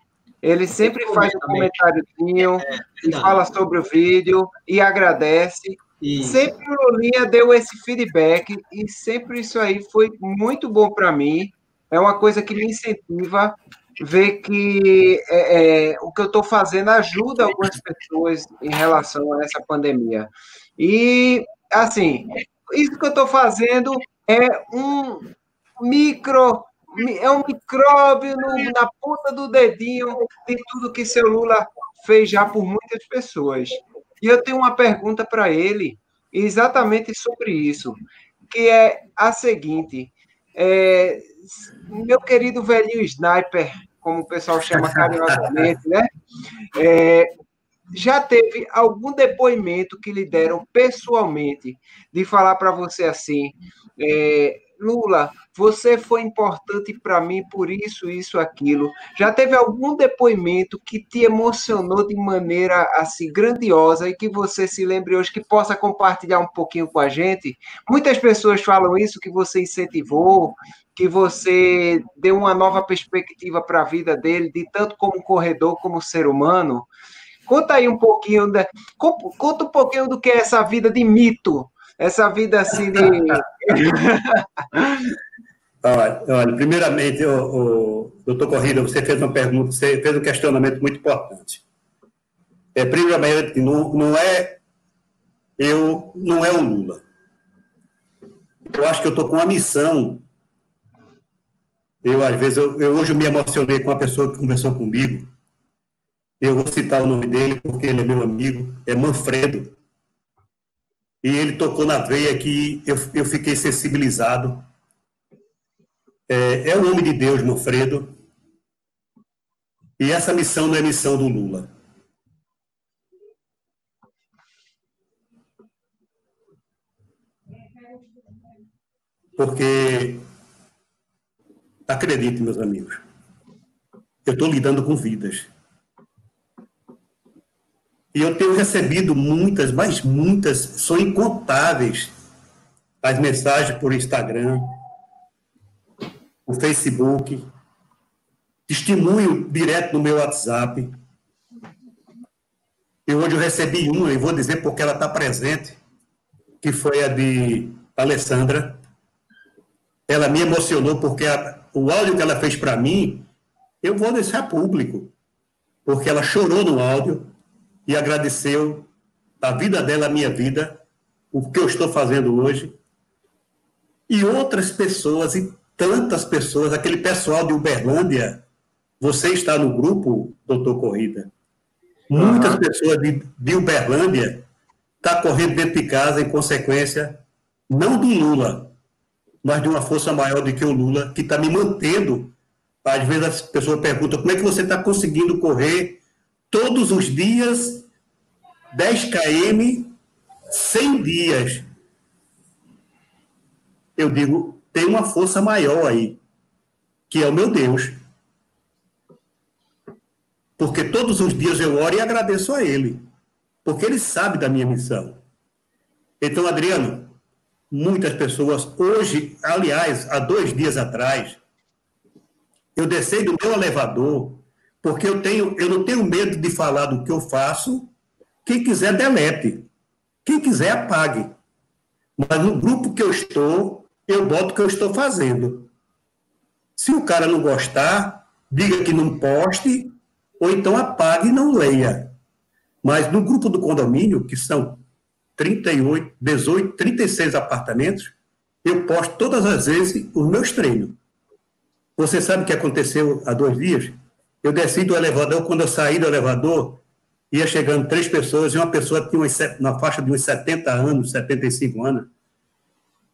ele sempre faz um comentáriozinho é, e fala sobre o vídeo e agradece. Isso. Sempre o Lulinha deu esse feedback e sempre isso aí foi muito bom para mim. É uma coisa que me incentiva ver que é, é, o que eu estou fazendo ajuda algumas pessoas em relação a essa pandemia. E, assim, isso que eu estou fazendo é um micro é um micróbio no, na ponta do dedinho de tudo que seu Lula fez já por muitas pessoas. E eu tenho uma pergunta para ele, exatamente sobre isso, que é a seguinte: é, meu querido velhinho sniper, como o pessoal chama carinhosamente, né? É, já teve algum depoimento que lhe deram pessoalmente de falar para você assim, é, Lula, você foi importante para mim por isso, isso, aquilo. Já teve algum depoimento que te emocionou de maneira assim grandiosa e que você se lembre hoje que possa compartilhar um pouquinho com a gente? Muitas pessoas falam isso que você incentivou, que você deu uma nova perspectiva para a vida dele, de tanto como corredor como ser humano. Conta aí um pouquinho, da, conta um pouquinho do que é essa vida de mito essa vida assim de. olha, olha, primeiramente, o, o doutor Corrida, você fez uma pergunta, você fez um questionamento muito importante. É, primeiramente, não, não é eu, não é o Lula. Eu acho que eu estou com uma missão. Eu, às vezes, eu, eu, hoje me emocionei com uma pessoa que conversou comigo. Eu vou citar o nome dele porque ele é meu amigo, é Manfredo e ele tocou na veia que eu, eu fiquei sensibilizado. É, é o homem de Deus, Manfredo. E essa missão não é missão do Lula. Porque, acredite, meus amigos, eu estou lidando com vidas. E eu tenho recebido muitas, mas muitas, são incontáveis as mensagens por Instagram, o Facebook, testemunho direto no meu WhatsApp. E hoje eu recebi uma, e vou dizer porque ela está presente, que foi a de Alessandra. Ela me emocionou porque a, o áudio que ela fez para mim, eu vou deixar público, porque ela chorou no áudio e agradeceu a vida dela, a minha vida, o que eu estou fazendo hoje. E outras pessoas, e tantas pessoas, aquele pessoal de Uberlândia, você está no grupo, doutor Corrida, Muitas uhum. pessoas de, de Uberlândia estão tá correndo dentro de casa em consequência, não do Lula, mas de uma força maior do que o Lula, que está me mantendo. Às vezes as pessoas perguntam como é que você está conseguindo correr todos os dias 10 km, 100 dias. Eu digo, tem uma força maior aí, que é o meu Deus porque todos os dias eu oro e agradeço a Ele, porque Ele sabe da minha missão. Então, Adriano, muitas pessoas, hoje, aliás, há dois dias atrás, eu desci do meu elevador, porque eu, tenho, eu não tenho medo de falar do que eu faço. Quem quiser, delete. Quem quiser, apague. Mas no grupo que eu estou, eu boto o que eu estou fazendo. Se o cara não gostar, diga que não poste ou então apague e não leia. Mas no grupo do condomínio, que são 38, 18, 36 apartamentos, eu posto todas as vezes os meus treinos. Você sabe o que aconteceu há dois dias? Eu desci do elevador, quando eu saí do elevador, ia chegando três pessoas, e uma pessoa tinha uma, na faixa de uns 70 anos, 75 anos.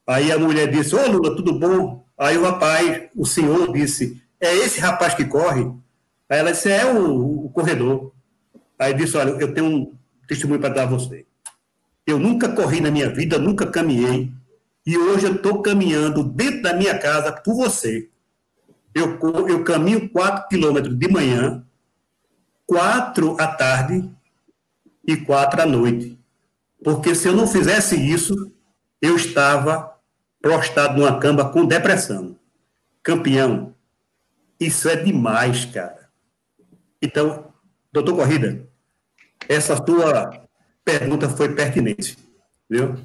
Aí a mulher disse, ô Lula, tudo bom? Aí o rapaz, o senhor disse, é esse rapaz que corre? Aí ela disse, é o, o corredor. Aí disse, olha, eu tenho um testemunho para dar a você. Eu nunca corri na minha vida, nunca caminhei, e hoje eu estou caminhando dentro da minha casa por você. Eu, eu caminho 4 quilômetros de manhã, 4 à tarde e 4 à noite. Porque se eu não fizesse isso, eu estava prostrado numa cama com depressão. Campeão, isso é demais, cara. Então, doutor Corrida, essa sua pergunta foi pertinente, viu?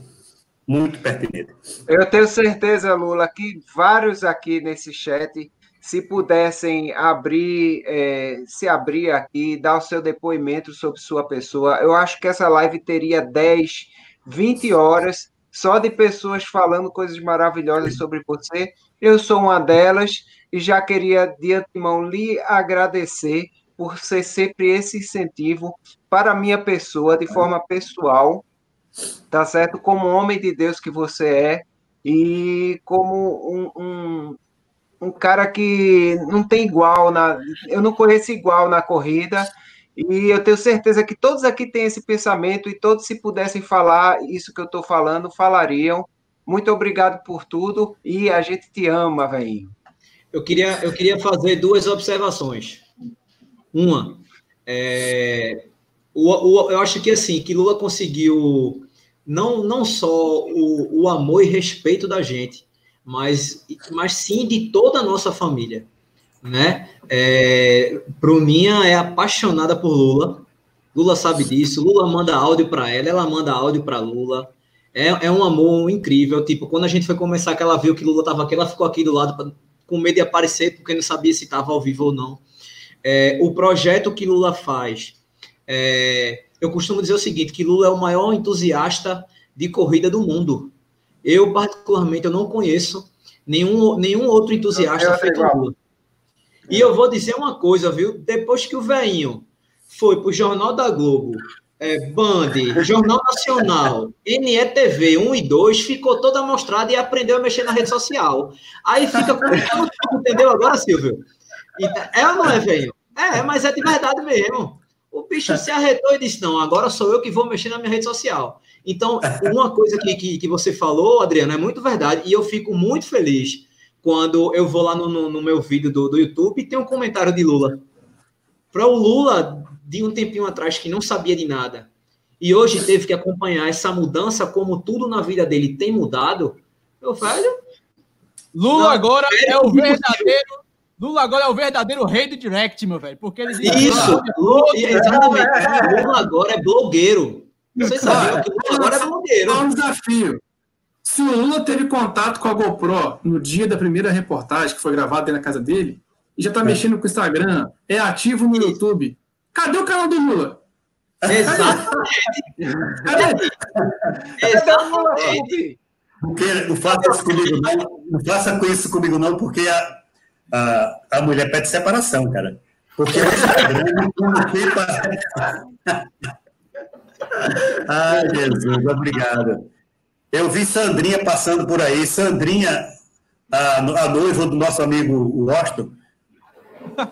Muito pertinente. Eu tenho certeza, Lula, que vários aqui nesse chat, se pudessem abrir, é, se abrir aqui, dar o seu depoimento sobre sua pessoa, eu acho que essa live teria 10, 20 horas só de pessoas falando coisas maravilhosas sobre você. Eu sou uma delas e já queria de antemão lhe agradecer por ser sempre esse incentivo para a minha pessoa, de forma pessoal, tá certo? Como homem de Deus que você é, e como um, um, um cara que não tem igual, na, eu não conheço igual na corrida, e eu tenho certeza que todos aqui têm esse pensamento, e todos, se pudessem falar isso que eu estou falando, falariam. Muito obrigado por tudo, e a gente te ama, velho. Eu queria, eu queria fazer duas observações. Uma, é, o, o, eu acho que assim, que Lula conseguiu não, não só o, o amor e respeito da gente, mas, mas sim de toda a nossa família. Né? É, Bruninha é apaixonada por Lula. Lula sabe disso. Lula manda áudio para ela, ela manda áudio para Lula. É, é um amor incrível. Tipo, quando a gente foi começar, que ela viu que Lula estava aqui, ela ficou aqui do lado pra, com medo de aparecer, porque não sabia se estava ao vivo ou não. É, o projeto que Lula faz, é, eu costumo dizer o seguinte, que Lula é o maior entusiasta de corrida do mundo. Eu, particularmente, eu não conheço nenhum, nenhum outro entusiasta feito Lula. E eu vou dizer uma coisa, viu? Depois que o velhinho foi para o Jornal da Globo, é, Band, Jornal Nacional, NETV 1 e 2, ficou toda mostrada e aprendeu a mexer na rede social. Aí fica. Entendeu agora, Silvio? É ou não é, velho? É, mas é de verdade mesmo. O bicho se arretou e disse: não, agora sou eu que vou mexer na minha rede social. Então, uma coisa que, que, que você falou, Adriano, é muito verdade, e eu fico muito feliz quando eu vou lá no, no, no meu vídeo do, do YouTube e tem um comentário de Lula. Para o Lula, de um tempinho atrás, que não sabia de nada, e hoje teve que acompanhar essa mudança, como tudo na vida dele tem mudado, meu velho. Lula não, agora é o verdadeiro Lula agora é o verdadeiro rei do direct, meu velho. Porque ele Isso, Lula, exatamente. Lula agora é blogueiro. Vocês sabiam que Lula agora é blogueiro. É um desafio. Se o Lula teve contato com a GoPro no dia da primeira reportagem que foi gravada dentro da casa dele, e já tá é. mexendo com o Instagram, é ativo no YouTube, cadê o canal do Lula? Exatamente. Cadê? Exatamente. Porque não faça isso comigo, não. Não faça com isso comigo, não, porque a, a, a mulher pede separação, cara. Porque o Instagram não fica. Ai, Jesus, obrigado. Eu vi Sandrinha passando por aí. Sandrinha, a, a noiva do nosso amigo Washington.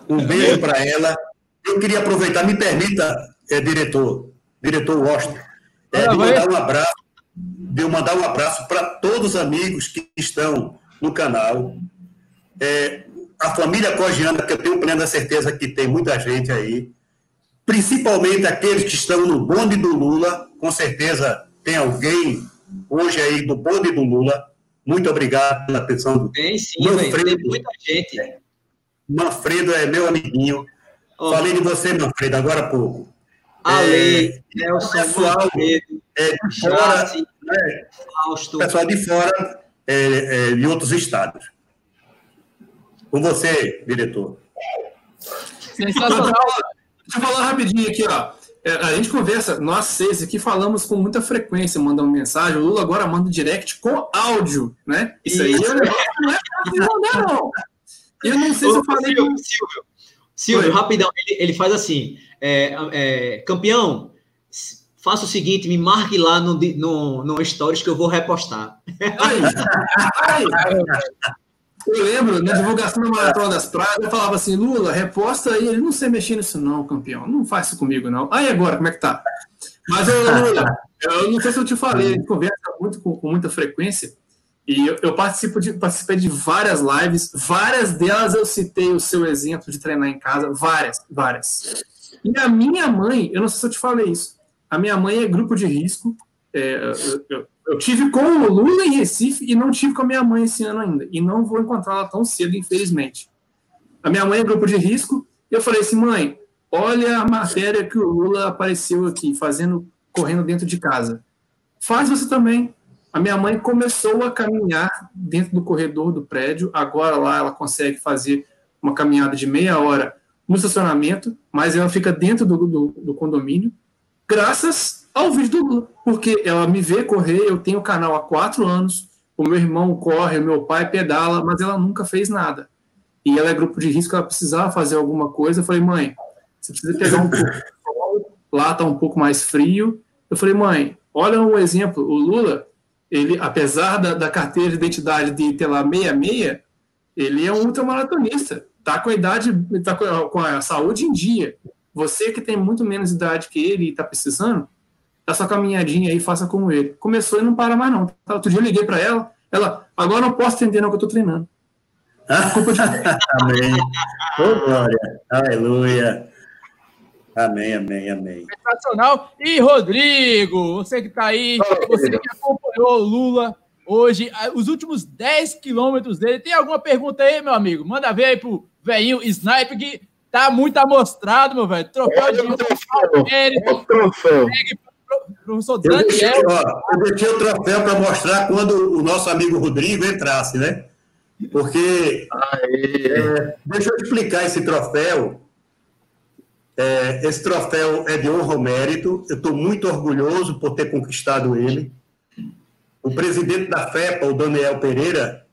Um beijo para ela. Eu queria aproveitar, me permita, é, diretor, diretor Washington, é, de mandar um abraço, de mandar um abraço para todos os amigos que estão no canal. É, a família Cogiana, que eu tenho plena certeza que tem muita gente aí, principalmente aqueles que estão no bonde do Lula, com certeza tem alguém hoje aí do bonde do Lula. Muito obrigado pela atenção do Tem sim, Manfredo, tem muita gente. Manfredo é meu amiguinho. Oh. Falei de você, Manfredo, agora há pouco. Ale, é, Nelson, pessoal, Manfredo, é, de fora, né, pessoal de fora é, é, de outros estados. Com você, diretor. Sensacional. Deixa eu falar rapidinho aqui, ó. É, a gente conversa, nós seis aqui falamos com muita frequência, mandando mensagem. O Lula agora manda direct com áudio, né? Isso, Isso. aí é não é fácil mandar, não. Eu não sei Ô, se eu falei. Silvio, Silvio, Silvio rapidão, ele, ele, faz assim: é, é, campeão, faça o seguinte, me marque lá no, no, no Stories que eu vou repostar. Aí, aí, eu lembro, na divulgação da Maratona das Praias, eu falava assim, Lula, reposta aí. Ele, não sei mexer nisso não, campeão. Não faz isso comigo, não. Aí agora, como é que tá? Mas, eu, Lula, eu não sei se eu te falei, a gente conversa muito com, com muita frequência. E eu, eu participo de, participei de várias lives, várias delas eu citei o seu exemplo de treinar em casa, várias, várias. E a minha mãe, eu não sei se eu te falei isso, a minha mãe é grupo de risco, é, eu, eu, eu tive com o Lula em Recife e não tive com a minha mãe esse ano ainda. E não vou encontrá-la tão cedo, infelizmente. A minha mãe é grupo de risco. E eu falei assim, mãe, olha a matéria que o Lula apareceu aqui, fazendo, correndo dentro de casa. Faz você também. A minha mãe começou a caminhar dentro do corredor do prédio. Agora lá ela consegue fazer uma caminhada de meia hora no estacionamento, mas ela fica dentro do, do, do condomínio, graças ao vídeo do Lula, porque ela me vê correr, eu tenho o canal há quatro anos, o meu irmão corre, o meu pai pedala, mas ela nunca fez nada. E ela é grupo de risco, ela precisava fazer alguma coisa. Eu falei, mãe, você precisa pegar um pouco lá está um pouco mais frio. Eu falei, mãe, olha um exemplo, o Lula, ele, apesar da, da carteira de identidade de ter lá meia-meia, ele é um ultramaratonista, tá com a idade, tá com a saúde em dia. Você que tem muito menos idade que ele e está precisando, essa caminhadinha aí, faça como ele. Começou e não para mais, não. Tá, outro dia eu liguei para ela, ela, agora não posso entender não que eu tô treinando. amém. Oh, glória. Aleluia. Amém, amém, amém. Sensacional. E Rodrigo, você que está aí, oh, você que acompanhou o Lula hoje, os últimos 10 quilômetros dele. Tem alguma pergunta aí, meu amigo? Manda ver aí pro velhinho Sniper, que tá muito amostrado, meu velho. Troféu de ouro. Troféu professor Daniel. Eu deixei, ó, eu deixei o troféu para mostrar quando o nosso amigo Rodrigo entrasse, né? Porque. É, deixa eu explicar esse troféu. É, esse troféu é de honra ao mérito. Eu estou muito orgulhoso por ter conquistado ele. O presidente da FEPA, o Daniel Pereira,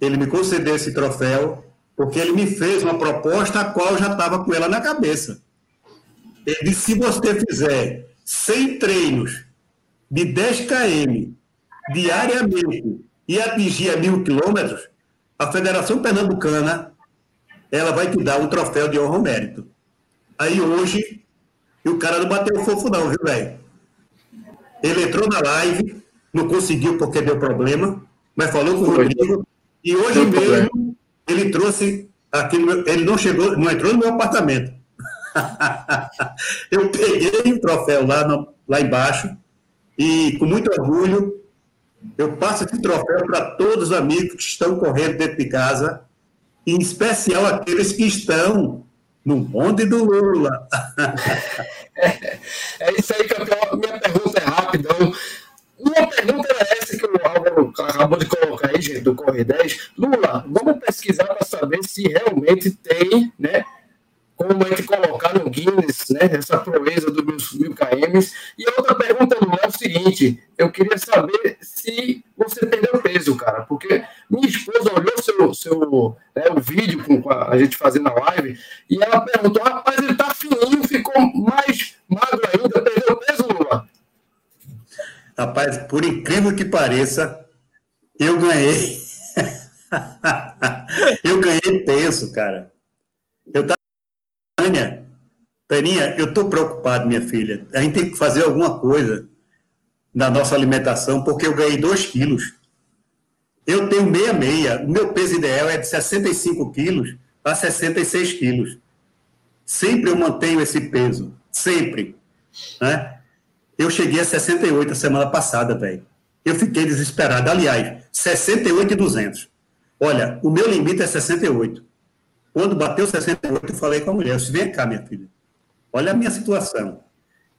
ele me concedeu esse troféu porque ele me fez uma proposta a qual já estava com ela na cabeça. Ele disse: se você fizer 100 treinos de 10 km diariamente e atingir a mil quilômetros, a Federação Pernambucana ela vai te dar um troféu de honra ao mérito. Aí hoje, e o cara não bateu fofo não, viu, velho? Ele entrou na live, não conseguiu porque deu problema, mas falou com o Rodrigo, e hoje mesmo ele trouxe aqui, ele não chegou, não entrou no meu apartamento. eu peguei o troféu lá, no, lá embaixo e, com muito orgulho, eu passo esse troféu para todos os amigos que estão correndo dentro de casa em especial aqueles que estão no bonde do Lula. é, é isso aí, campeão. Minha pergunta é rapidão. Uma pergunta é essa que o Álvaro acabou de colocar aí, gente, do Corre 10. Lula, vamos pesquisar para saber se realmente tem, né? Como é que colocar no Guinness, né? Essa proeza dos mil, mil km. E outra pergunta é o seguinte: eu queria saber se você perdeu peso, cara, porque minha esposa olhou seu, seu né, o vídeo com a gente fazendo a live e ela perguntou: rapaz, ele tá fininho, ficou mais magro ainda, perdeu peso, Lula? Rapaz, por incrível que pareça, eu ganhei. eu ganhei peso, cara. Eu tava. Taninha, eu tô preocupado, minha filha. A gente tem que fazer alguma coisa na nossa alimentação, porque eu ganhei 2 quilos. Eu tenho meia-meia. O meu peso ideal é de 65 quilos a 66 quilos. Sempre eu mantenho esse peso. Sempre. Né? Eu cheguei a 68 a semana passada, velho. Eu fiquei desesperado. Aliás, 68 e 200. Olha, o meu limite é 68. Quando bateu 68, eu falei com a mulher, eu disse, vem cá, minha filha. Olha a minha situação.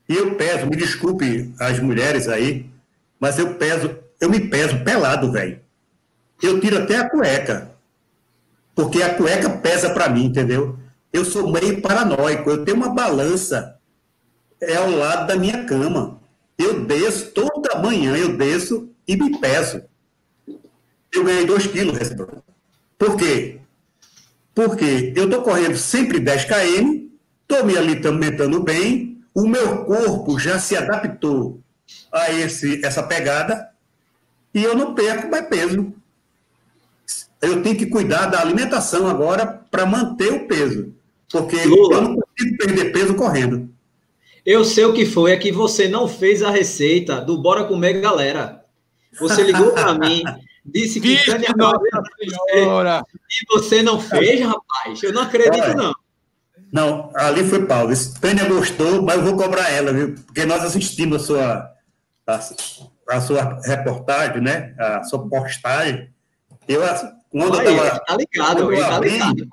E eu peso, me desculpe as mulheres aí, mas eu peso, eu me peso pelado, velho. Eu tiro até a cueca. Porque a cueca pesa para mim, entendeu? Eu sou meio paranoico, eu tenho uma balança é ao lado da minha cama. Eu desço, toda manhã eu desço e me peso. Eu ganhei 2 quilos, Por quê? Porque eu estou correndo sempre 10 km, estou me alimentando bem, o meu corpo já se adaptou a esse, essa pegada e eu não perco mais peso. Eu tenho que cuidar da alimentação agora para manter o peso, porque Lula. eu não consigo perder peso correndo. Eu sei o que foi, é que você não fez a receita do Bora Comer Galera. Você ligou para mim, disse que Tânia Senhora. e você não fez, rapaz. Eu não acredito, Olha, não. Não, ali foi Paulo. Tânia gostou, mas eu vou cobrar ela, viu? Porque nós assistimos a sua, a, a sua reportagem, né? A sua postagem. Eu, quando Olha, eu tava, tá ligado, quando eu, tá abri, ligado,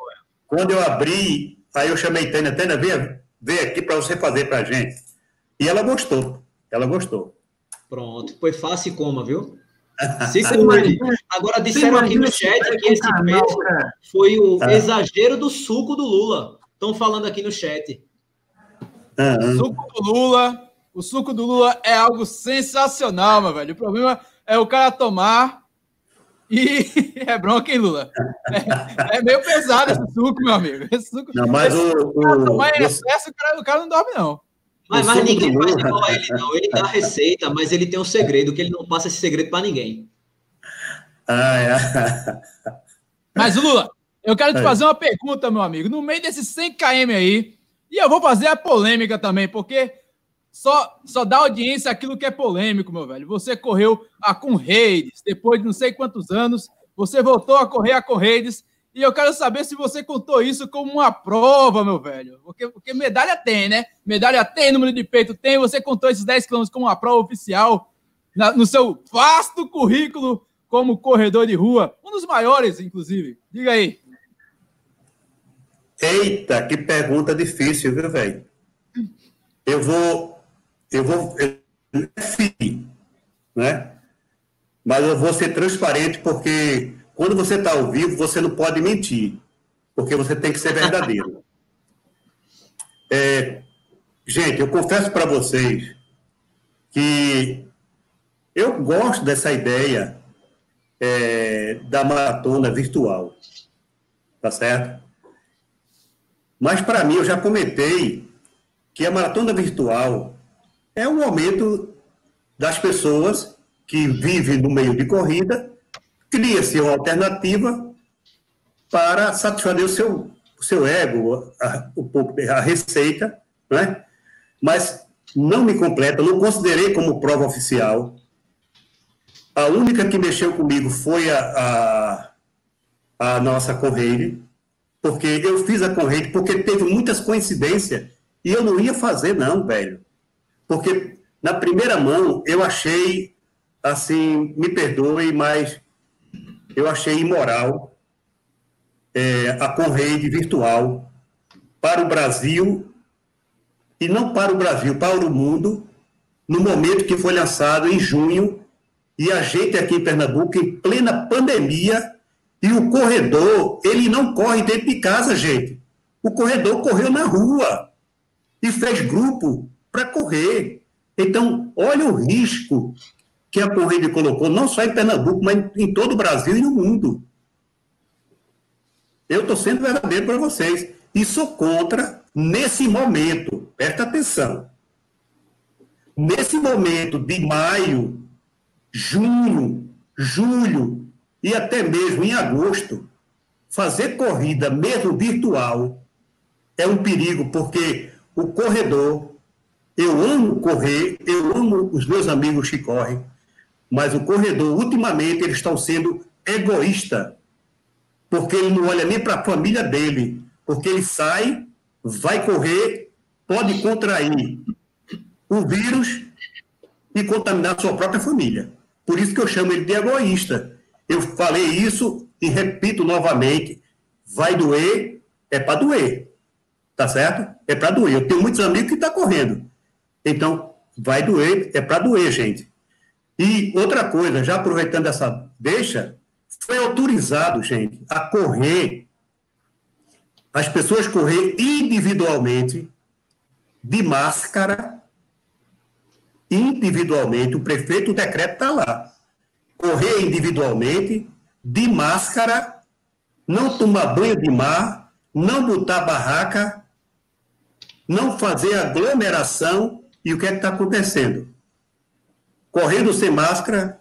quando eu abri, aí eu chamei Tânia, Tânia, vem, veio aqui para você fazer para a gente. E ela gostou, ela gostou. Pronto, foi fácil e coma, viu? Se Agora disseram aqui no chat que esse peso foi o ah. exagero do suco do Lula. Estão falando aqui no chat. Ah. Suco do Lula. O suco do Lula é algo sensacional, meu velho. O problema é o cara tomar e é bronca, hein, Lula? É, é, meio pesado esse suco, meu amigo. Esse suco, não, mas o, o, em excesso, o cara, o cara não dorme, não. Mas, mas ninguém faz igual a ele, não. Ele dá a receita, mas ele tem um segredo, que ele não passa esse segredo para ninguém. Ah, é. Mas, Lula, eu quero te fazer uma pergunta, meu amigo. No meio desses 100 km aí, e eu vou fazer a polêmica também, porque só, só dá audiência aquilo que é polêmico, meu velho. Você correu a Correios, depois de não sei quantos anos, você voltou a correr a Correios, e eu quero saber se você contou isso como uma prova, meu velho. Porque, porque medalha tem, né? Medalha tem, número de peito tem, você contou esses 10 quilômetros como uma prova oficial na, no seu vasto currículo como corredor de rua, um dos maiores, inclusive. Diga aí. Eita, que pergunta difícil, viu, velho? Eu vou eu vou né? Mas eu vou ser transparente porque quando você está ao vivo, você não pode mentir, porque você tem que ser verdadeiro. É, gente, eu confesso para vocês que eu gosto dessa ideia é, da maratona virtual, tá certo? Mas para mim, eu já comentei que a maratona virtual é um momento das pessoas que vivem no meio de corrida, cria-se uma alternativa para satisfazer o seu, o seu ego, a, a receita, né? mas não me completa, não considerei como prova oficial. A única que mexeu comigo foi a, a, a nossa Correio, porque eu fiz a Correio porque teve muitas coincidências e eu não ia fazer, não, velho. Porque, na primeira mão, eu achei, assim, me perdoe, mas eu achei imoral é, a corrente virtual para o Brasil, e não para o Brasil, para o mundo, no momento que foi lançado em junho, e a gente aqui em Pernambuco, em plena pandemia, e o corredor, ele não corre dentro de casa, gente. O corredor correu na rua e fez grupo para correr. Então, olha o risco que a corrida colocou, não só em Pernambuco, mas em todo o Brasil e no mundo. Eu estou sendo verdadeiro para vocês. E sou contra, nesse momento, presta atenção, nesse momento de maio, junho, julho e até mesmo em agosto, fazer corrida, mesmo virtual, é um perigo, porque o corredor, eu amo correr, eu amo os meus amigos que correm, mas o corredor, ultimamente, eles estão sendo egoísta, porque ele não olha nem para a família dele, porque ele sai, vai correr, pode contrair o vírus e contaminar sua própria família. Por isso que eu chamo ele de egoísta. Eu falei isso e repito novamente: vai doer, é para doer. Tá certo? É para doer. Eu tenho muitos amigos que estão tá correndo. Então, vai doer, é para doer, gente. E outra coisa, já aproveitando essa deixa, foi autorizado, gente, a correr, as pessoas correr individualmente, de máscara, individualmente, o prefeito, o decreto está lá. Correr individualmente, de máscara, não tomar banho de mar, não botar barraca, não fazer aglomeração. E o que é que está acontecendo? Correndo sem máscara,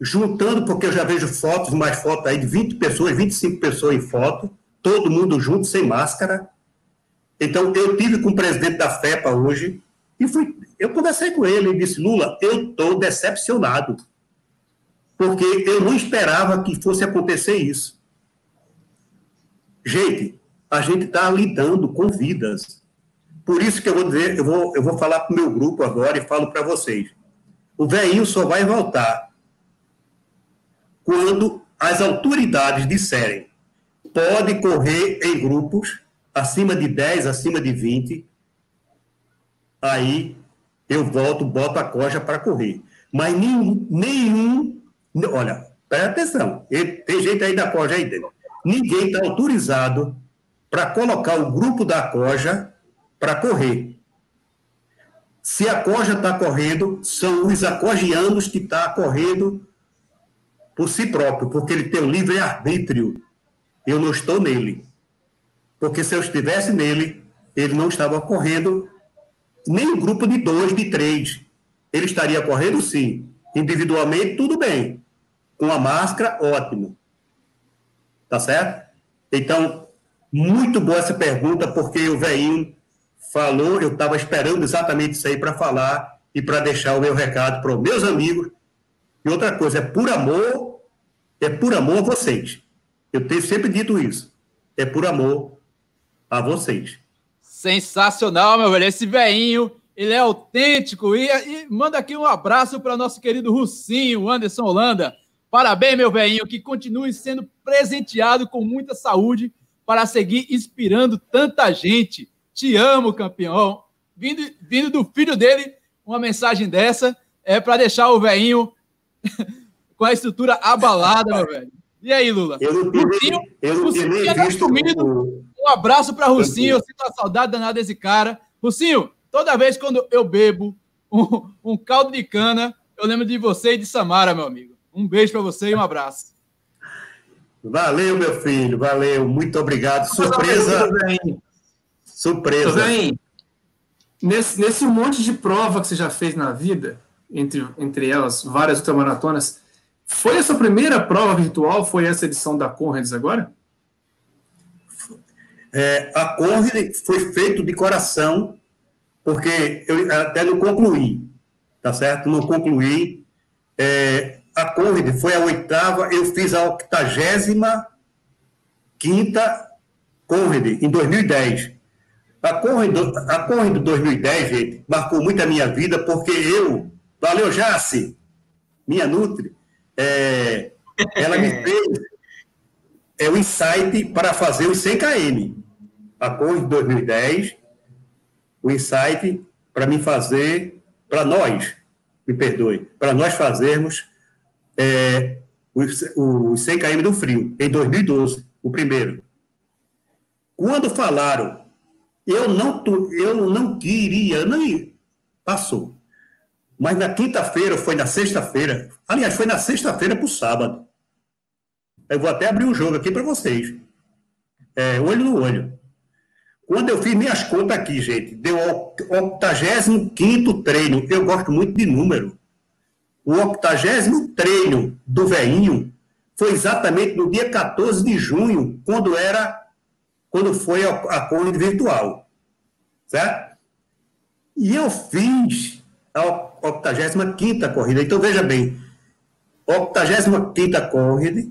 juntando, porque eu já vejo fotos, mais fotos aí de 20 pessoas, 25 pessoas em foto, todo mundo junto, sem máscara. Então, eu tive com o presidente da FEPA hoje, e fui, eu conversei com ele e disse, Lula, eu estou decepcionado, porque eu não esperava que fosse acontecer isso. Gente, a gente está lidando com vidas. Por isso que eu vou dizer, eu vou, eu vou falar para o meu grupo agora e falo para vocês. O velhinho só vai voltar quando as autoridades disserem pode correr em grupos acima de 10, acima de 20, aí eu volto, boto a coja para correr. Mas nenhum, nenhum olha, presta atenção, tem gente aí da coja aí dentro. Ninguém está autorizado para colocar o grupo da coja para correr. Se a coja está correndo, são os acogianos que estão tá correndo por si próprio, porque ele tem o livre-arbítrio. Eu não estou nele. Porque se eu estivesse nele, ele não estava correndo nem um grupo de dois, de três. Ele estaria correndo sim. Individualmente, tudo bem. Com a máscara, ótimo. Tá certo? Então, muito boa essa pergunta, porque o velhinho falou, eu estava esperando exatamente isso aí para falar e para deixar o meu recado para os meus amigos. E outra coisa, é por amor é por amor a vocês. Eu tenho sempre dito isso. É por amor a vocês. Sensacional, meu velho. Esse veinho, ele é autêntico. E, e manda aqui um abraço para nosso querido Russinho, Anderson Holanda. Parabéns, meu velhinho, que continue sendo presenteado com muita saúde para seguir inspirando tanta gente. Te amo, campeão. Vindo, vindo do filho dele, uma mensagem dessa é para deixar o velhinho com a estrutura abalada, meu velho. E aí, Lula? Eu não tenho, Rucinho, eu não Rucinho nem visto comido. Um abraço para Rucinho. Eu sinto a saudade danada desse cara. Rucinho, toda vez quando eu bebo um, um caldo de cana, eu lembro de você e de Samara, meu amigo. Um beijo para você e um abraço. Valeu, meu filho. Valeu. Muito obrigado. Surpresa. Surpresa. Bem, nesse, nesse monte de prova que você já fez na vida, entre, entre elas várias ultramaratonas, foi a sua primeira prova virtual? Foi essa edição da Conrads agora? É, a Conrad foi feito de coração, porque eu até não concluí, tá certo? Não concluí. É, a Conrad foi a oitava, eu fiz a octagésima quinta Conrad em 2010. A Conrad, a de 2010, gente, marcou muito a minha vida, porque eu, valeu, Jace, minha Nutri, é, ela me fez é o insight para fazer os 100 km. A Corre 2010, o insight para me fazer, para nós, me perdoe, para nós fazermos é, os, os 100 km do frio, em 2012, o primeiro. Quando falaram, eu não, eu não queria, nem passou. Mas na quinta-feira, foi na sexta-feira, aliás, foi na sexta-feira para o sábado. Eu vou até abrir o um jogo aqui para vocês. É, olho no olho. Quando eu fiz minhas contas aqui, gente, deu o 85 treino. Eu gosto muito de número. O 80 treino do veinho foi exatamente no dia 14 de junho, quando era quando foi a, a corrida virtual. Certo? E eu fiz a 85 corrida. Então, veja bem, 85 corrida,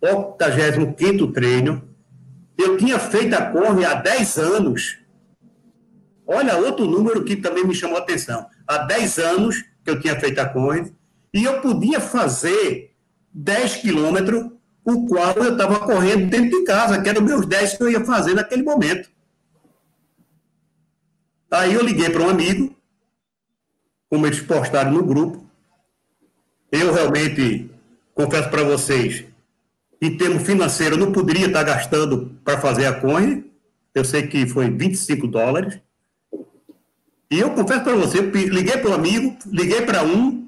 85 treino. Eu tinha feito a corrida há 10 anos. Olha, outro número que também me chamou a atenção. Há 10 anos que eu tinha feito a corrida, e eu podia fazer 10 quilômetros, o qual eu estava correndo dentro de casa, que eram meus 10 que eu ia fazer naquele momento. Aí eu liguei para um amigo, como eles postaram no grupo. Eu realmente, confesso para vocês, em termos financeiros, não poderia estar gastando para fazer a coin. Eu sei que foi 25 dólares. E eu confesso para você, liguei para um amigo, liguei para um,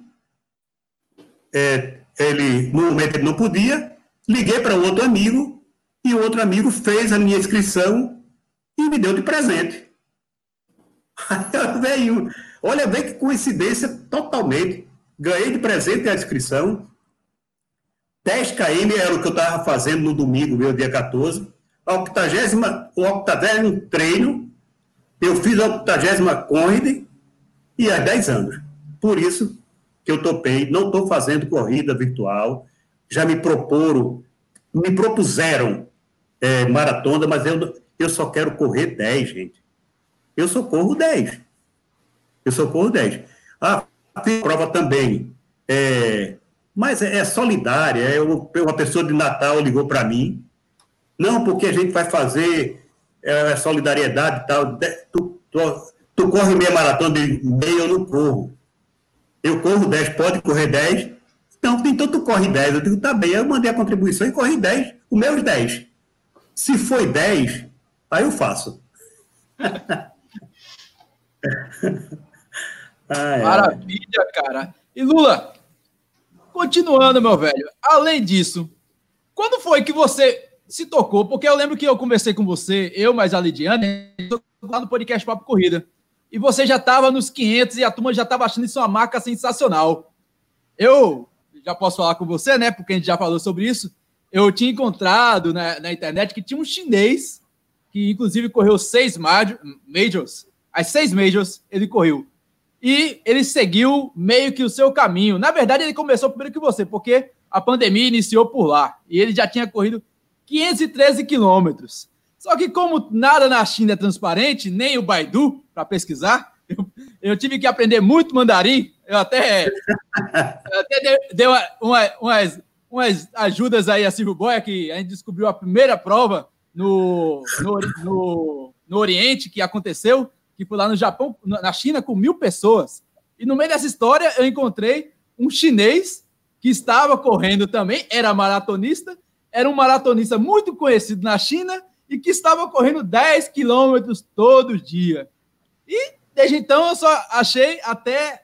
é, ele, no momento ele não podia, liguei para outro amigo, e o outro amigo fez a minha inscrição e me deu de presente. Veio, olha, vê que coincidência totalmente. Ganhei de presente a inscrição. 10 km era o que eu estava fazendo no domingo, meu dia 14. A 80, o 80 treino, eu fiz a 80 corrida e há 10 anos. Por isso que eu topei, não estou fazendo corrida virtual, já me proporam, me propuseram é, maratona, mas eu, eu só quero correr 10, gente. Eu só corro 10. Eu só corro 10. A prova também, é, mas é, é solidária. É uma pessoa de Natal ligou para mim. Não, porque a gente vai fazer é, solidariedade e tal. Tu, tu, tu corre meia maratona de meia, eu não corro. Eu corro 10, pode correr 10? Não, então tu corre 10. Eu digo, tá bem, eu mandei a contribuição e corri 10, o meus 10. Se foi 10, aí eu faço. é. Maravilha, cara. E Lula, continuando, meu velho, além disso, quando foi que você se tocou? Porque eu lembro que eu conversei com você, eu mais a Lidiane, lá no podcast Papo Corrida e você já estava nos 500 e a turma já estava achando isso uma marca sensacional. Eu já posso falar com você, né? Porque a gente já falou sobre isso. Eu tinha encontrado na, na internet que tinha um chinês que, inclusive, correu seis majors. As seis majors ele correu. E ele seguiu meio que o seu caminho. Na verdade, ele começou primeiro que você, porque a pandemia iniciou por lá. E ele já tinha corrido 513 quilômetros. Só que, como nada na China é transparente, nem o Baidu, para pesquisar, eu, eu, tive que aprender muito mandarim. Eu até, até dei uma, uma, umas, umas ajudas aí a Silvio Boia, que a gente descobriu a primeira prova no, no, no, no Oriente que aconteceu, que foi lá no Japão, na China, com mil pessoas. E no meio dessa história, eu encontrei um chinês que estava correndo também, era maratonista, era um maratonista muito conhecido na China e que estava correndo 10 quilômetros todo dia. E desde então eu só achei até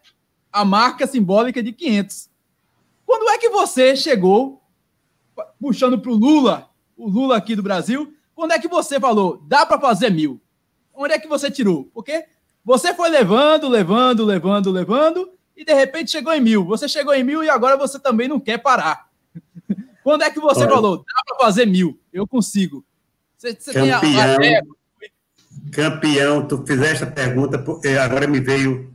a marca simbólica de 500. Quando é que você chegou, puxando para o Lula, o Lula aqui do Brasil, quando é que você falou, dá para fazer mil? Onde é que você tirou? Porque você foi levando, levando, levando, levando, e de repente chegou em mil. Você chegou em mil e agora você também não quer parar. Quando é que você Olha. falou, dá para fazer mil? Eu consigo. Você, você campeão, tem a, a campeão, tu fizeste a pergunta, agora me veio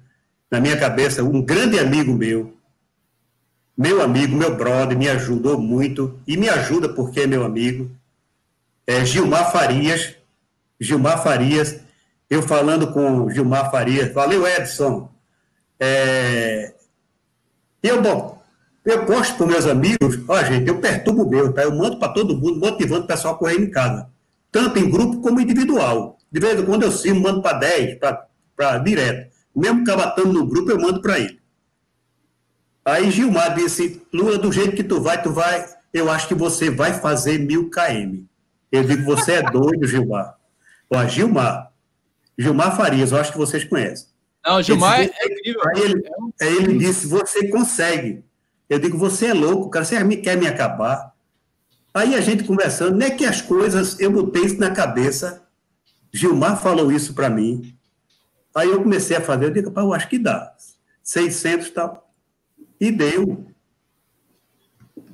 na minha cabeça um grande amigo meu, meu amigo, meu brother, me ajudou muito, e me ajuda porque é meu amigo, é Gilmar Farias, Gilmar Farias, eu falando com Gilmar Farias, valeu Edson, é, eu, bom, Eu posto para meus amigos, ó, gente, eu perturbo o meu, tá? Eu mando para todo mundo, motivando o pessoal a correr em casa. Tanto em grupo como individual. De vez em quando eu sim, mando para 10, para direto. Mesmo cabatando no grupo, eu mando para ele. Aí Gilmar disse, Lula, do jeito que tu vai, tu vai, eu acho que você vai fazer mil km. Eu digo, você é doido, Gilmar. Ó, Gilmar, Gilmar Farias, eu acho que vocês conhecem. Não, Gilmar é incrível. Aí ele, aí ele disse, você consegue. Eu digo, você é louco, cara, você quer me acabar. Aí a gente conversando, não é que as coisas, eu botei isso na cabeça, Gilmar falou isso para mim, aí eu comecei a fazer, eu digo, eu acho que dá, 600 e tal, e deu.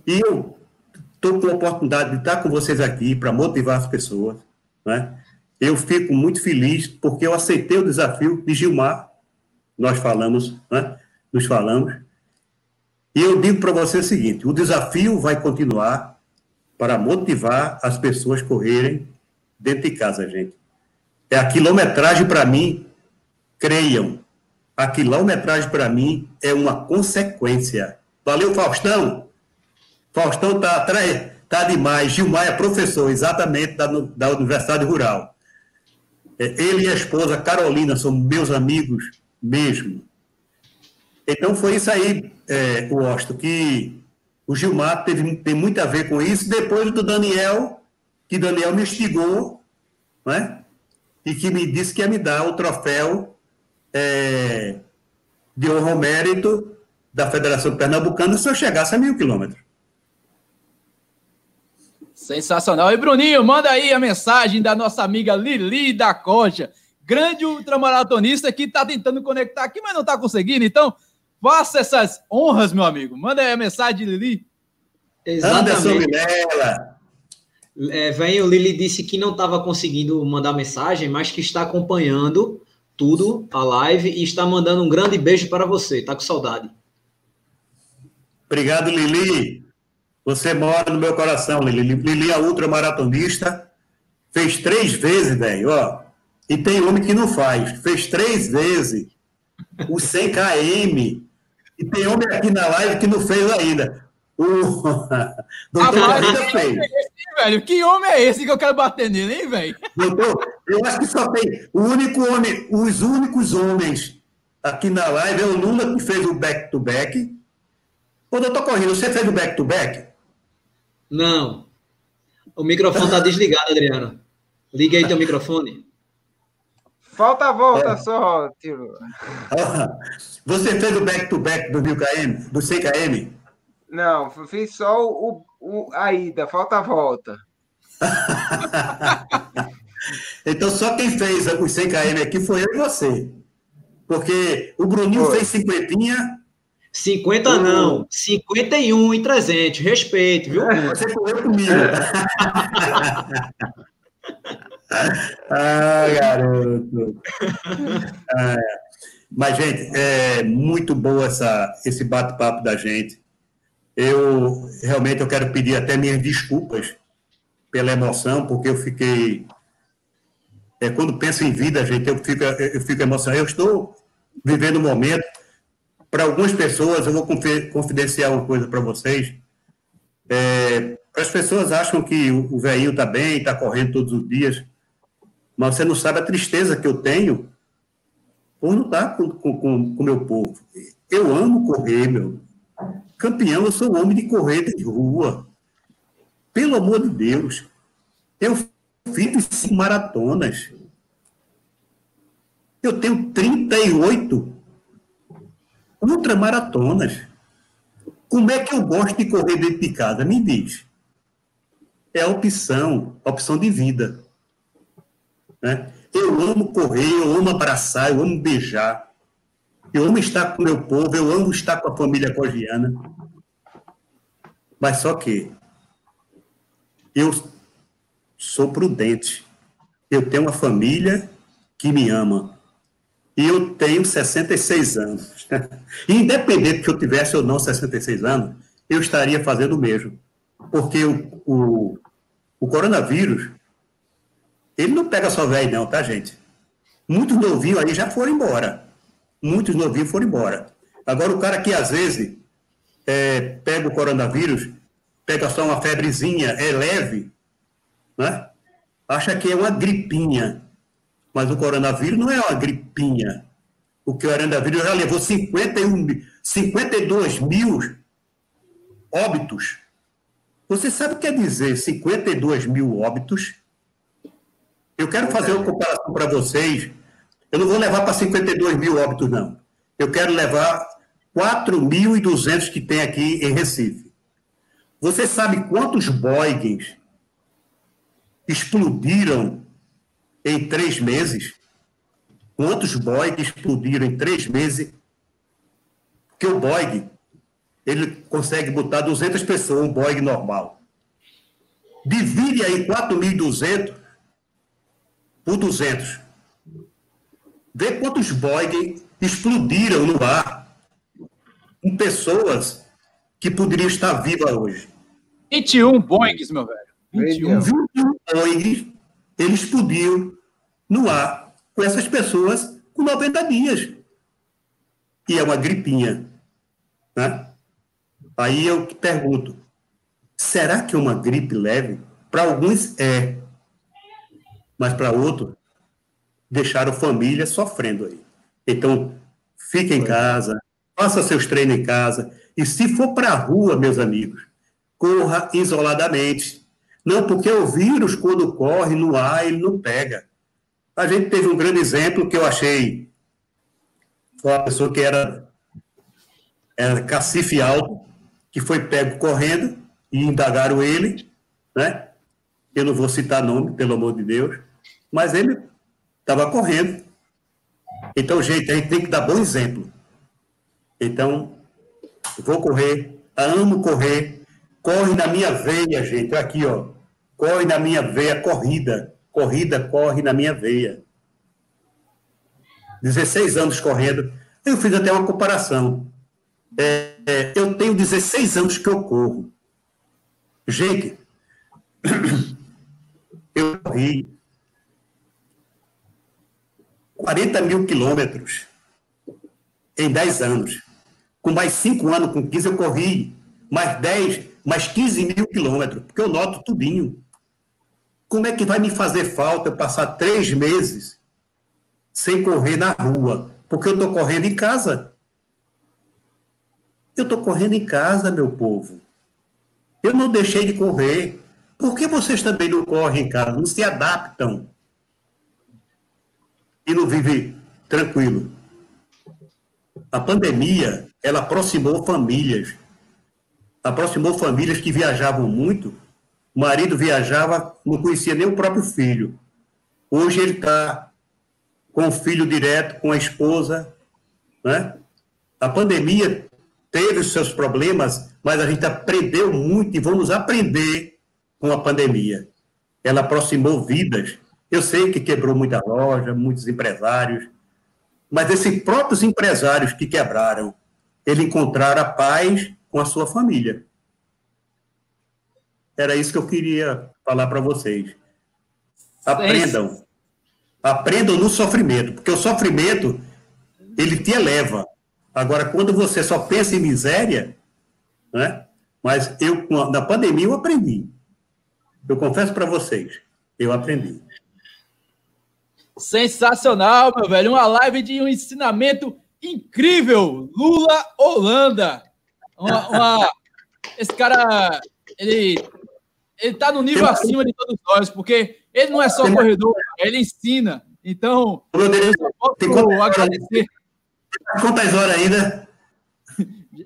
E eu estou com a oportunidade de estar com vocês aqui para motivar as pessoas, né? Eu fico muito feliz porque eu aceitei o desafio de Gilmar, nós falamos, né? Nos falamos, e eu digo para você o seguinte: o desafio vai continuar para motivar as pessoas a correrem dentro de casa, gente. É a quilometragem para mim, creiam, a quilometragem para mim é uma consequência. Valeu, Faustão? Faustão tá tá demais. Gilmar é professor, exatamente, da, da Universidade Rural. É, ele e a esposa Carolina são meus amigos mesmo. Então foi isso aí, é, o Osto, que o Gilmar teve, tem muito a ver com isso. Depois do Daniel, que Daniel me instigou, né? E que me disse que ia me dar o troféu é, de honra ao mérito da Federação Pernambucana se eu chegasse a mil quilômetros. Sensacional. E Bruninho, manda aí a mensagem da nossa amiga Lili da Coja, grande ultramaratonista que está tentando conectar aqui, mas não está conseguindo. Então, Faça essas honras, meu amigo. Manda aí a mensagem, Lili. Exatamente. É, vem, o Lili disse que não estava conseguindo mandar mensagem, mas que está acompanhando tudo, a live, e está mandando um grande beijo para você. Está com saudade. Obrigado, Lili. Você mora no meu coração, Lili. Lili é ultramaratonista. Fez três vezes, velho, ó. E tem homem que não faz. Fez três vezes o 100 km e tem homem aqui na live que não fez ainda. O doutor ah, Corrida fez. É esse, velho? Que homem é esse que eu quero bater nele, hein, velho? Doutor, eu acho que só tem o único homem, os únicos homens aqui na live é o Lula que fez o back-to-back. -back. Ô, doutor Corrida, você fez o back-to-back? -back? Não. O microfone está desligado, Adriano. Liga aí teu microfone. Falta a volta é. só, tio. Você fez o back-to-back do 1000 km, do 100 km? Não, fiz só o, o, a ida, falta a volta. então, só quem fez os 100 km aqui foi eu e você. Porque o Bruninho foi. fez cinquentinha. 50 não, 51 e 300, respeito, viu? Você correu comigo. ah, garoto. Ah, mas, gente, é muito boa essa, esse bate-papo da gente. Eu realmente eu quero pedir até minhas desculpas pela emoção, porque eu fiquei. É, quando penso em vida, gente, eu fico, eu fico emocionado. Eu estou vivendo um momento. Para algumas pessoas, eu vou confidenciar uma coisa para vocês. É, as pessoas acham que o velhinho está bem, está correndo todos os dias, mas você não sabe a tristeza que eu tenho por não estar com o com, com meu povo. Eu amo correr, meu. Campeão, eu sou homem de correr de rua. Pelo amor de Deus. Eu fiz cinco maratonas. Eu tenho 38 ultramaratonas. Como é que eu gosto de correr dentro de casa? Me diz. É a opção, a opção de vida. Né? Eu amo correr, eu amo abraçar, eu amo beijar. Eu amo estar com o meu povo, eu amo estar com a família cogiana. Mas só que eu sou prudente. Eu tenho uma família que me ama. E eu tenho 66 anos. Independente que eu tivesse ou não 66 anos, eu estaria fazendo o mesmo. Porque o, o, o coronavírus ele não pega só velho, não, tá, gente? Muitos novinhos aí já foram embora. Muitos novinhos foram embora. Agora, o cara que às vezes é, pega o coronavírus, pega só uma febrezinha, é leve, né? acha que é uma gripinha. Mas o coronavírus não é uma gripinha. O que o coronavírus já levou 51, 52 mil óbitos. Você sabe o que quer dizer 52 mil óbitos? Eu quero fazer uma comparação para vocês. Eu não vou levar para 52 mil óbitos, não. Eu quero levar 4.200 que tem aqui em Recife. Você sabe quantos Boeings explodiram em três meses? Quantos Boeing explodiram em três meses? Porque o Boeing, ele consegue botar 200 pessoas, um Boeing normal. Divide aí 4.200 por 200. Vê quantos Boeing explodiram no ar com pessoas que poderiam estar vivas hoje. 21 Boeings, meu velho. 21. 21 Boeing, eles explodiram no ar com essas pessoas com 90 dias. E é uma gripinha. Né? Aí eu pergunto, será que é uma gripe leve? Para alguns é, mas para outros deixaram família sofrendo aí. Então, fique em casa, faça seus treinos em casa, e se for para a rua, meus amigos, corra isoladamente. Não, porque o vírus, quando corre no ar, ele não pega. A gente teve um grande exemplo que eu achei. Uma pessoa que era, era cacife alto, que foi pego correndo e indagaram ele, né? Eu não vou citar nome, pelo amor de Deus, mas ele estava correndo. Então, gente, a gente tem que dar bom exemplo. Então, vou correr, amo correr, corre na minha veia, gente. Aqui, ó. Corre na minha veia, corrida. Corrida corre na minha veia. 16 anos correndo. Eu fiz até uma comparação. É, é, eu tenho 16 anos que eu corro. Gente, eu corri 40 mil quilômetros em 10 anos. Com mais 5 anos, com 15, eu corri mais 10, mais 15 mil quilômetros, porque eu noto tudinho. Como é que vai me fazer falta eu passar três meses sem correr na rua? Porque eu estou correndo em casa. Eu estou correndo em casa, meu povo. Eu não deixei de correr. Por que vocês também não correm em casa? Não se adaptam? E não vivem tranquilo? A pandemia, ela aproximou famílias. Aproximou famílias que viajavam muito. O marido viajava, não conhecia nem o próprio filho. Hoje ele está com o filho direto, com a esposa. Né? A pandemia teve os seus problemas, mas a gente aprendeu muito e vamos aprender com a pandemia. Ela aproximou vidas. Eu sei que quebrou muita loja, muitos empresários, mas esses próprios empresários que quebraram, eles encontraram a paz com a sua família. Era isso que eu queria falar para vocês. Aprendam. Aprendam no sofrimento, porque o sofrimento ele te eleva. Agora, quando você só pensa em miséria, né? Mas eu, na pandemia, eu aprendi. Eu confesso para vocês, eu aprendi. Sensacional, meu velho. Uma live de um ensinamento incrível. Lula Holanda. Uma, uma... Esse cara, ele, ele tá no nível acima de todos nós, porque ele não é só corredor, ele ensina. Então, eu posso agradecer. Quantas horas ainda?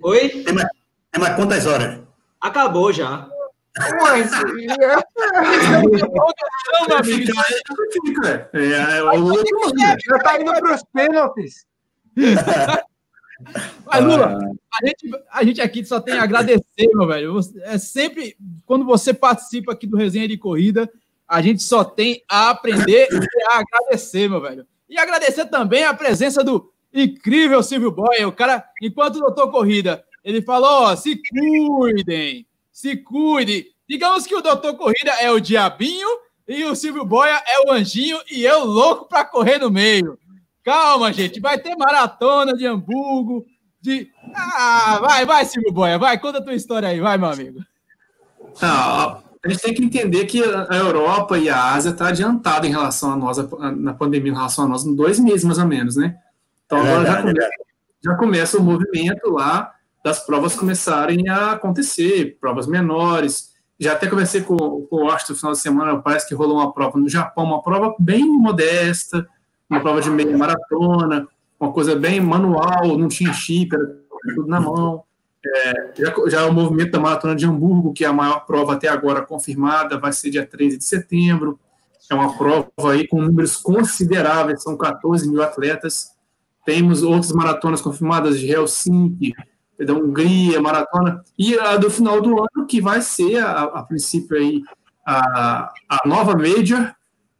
Oi? Tem mais, tem mais quantas horas? Acabou já. Mas, já tá indo para os pênaltis. Mas, Lula, a gente, a gente aqui só tem a agradecer, meu velho. É sempre, quando você participa aqui do Resenha de Corrida, a gente só tem a aprender e a agradecer, meu velho. E agradecer também a presença do incrível Silvio Boy. O cara, enquanto o doutor Corrida, ele falou: ó, se cuidem, se cuide. Digamos que o doutor Corrida é o diabinho e o Silvio Boia é o anjinho e eu louco para correr no meio. Calma, gente, vai ter maratona de Hamburgo, de. Ah, vai, vai, Silvio Boia, vai, conta a tua história aí, vai, meu amigo. Ah, a gente tem que entender que a Europa e a Ásia estão tá adiantada em relação a nós, na pandemia, em relação a nós, em dois meses mais ou menos, né? Então agora já, começa, já começa o movimento lá das provas começarem a acontecer, provas menores. Já até conversei com, com o Austin no final de semana, parece que rolou uma prova no Japão, uma prova bem modesta, uma prova de meia maratona, uma coisa bem manual, não tinha chip, era tudo na mão. É, já, já o movimento da Maratona de Hamburgo, que é a maior prova até agora confirmada, vai ser dia 13 de setembro. É uma prova aí com números consideráveis, são 14 mil atletas. Temos outras maratonas confirmadas de Helsinki, da Hungria, maratona, e a do final do ano, que vai ser, a, a princípio, aí, a, a nova Major,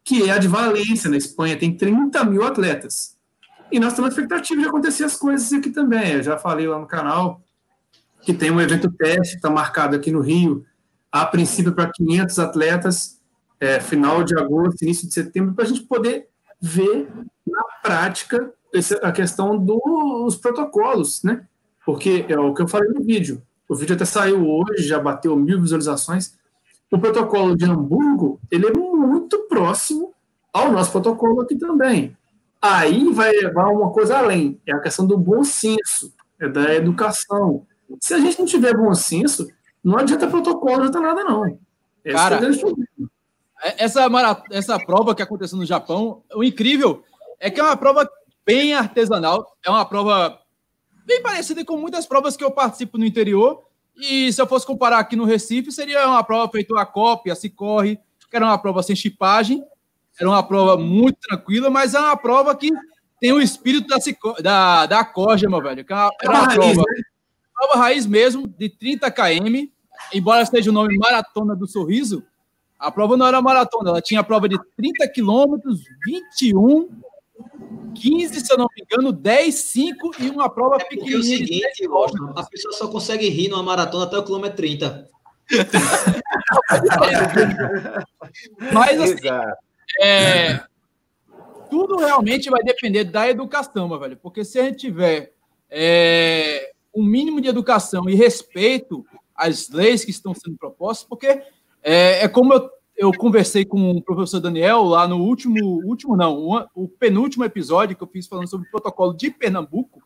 que é a de Valência, na Espanha, tem 30 mil atletas. E nós temos expectativa de acontecer as coisas aqui também. Eu já falei lá no canal que tem um evento teste, está marcado aqui no Rio, a princípio para 500 atletas, é, final de agosto, início de setembro, para a gente poder ver na prática a questão dos protocolos, né? Porque é o que eu falei no vídeo. O vídeo até saiu hoje, já bateu mil visualizações. O protocolo de Hamburgo, ele é muito próximo ao nosso protocolo aqui também. Aí vai levar uma coisa além, é a questão do bom senso, é da educação. Se a gente não tiver bom senso, não adianta protocolo, não adianta nada, não. Esse Cara, é essa, essa prova que aconteceu no Japão, o incrível é que é uma prova bem artesanal, é uma prova bem parecida com muitas provas que eu participo no interior. E se eu fosse comparar aqui no Recife, seria uma prova feita a cópia, se corre, que era uma prova sem chipagem, era uma prova muito tranquila, mas é uma prova que tem o espírito da, da, da Corja, meu velho. Que é uma, era uma prova, né? prova raiz mesmo, de 30 km, embora seja o nome Maratona do Sorriso, a prova não era maratona, ela tinha a prova de 30 quilômetros, 21, 15, se eu não me engano, 10, 5 e uma prova é pequenininha. É o seguinte, a pessoa só consegue rir numa maratona até o quilômetro 30. Mas assim, é, tudo realmente vai depender da educação, meu velho. Porque se a gente tiver é, um mínimo de educação e respeito às leis que estão sendo propostas, porque é, é como eu, eu, conversei com o professor Daniel lá no último, último não, o, penúltimo episódio que eu fiz falando sobre o protocolo de Pernambuco.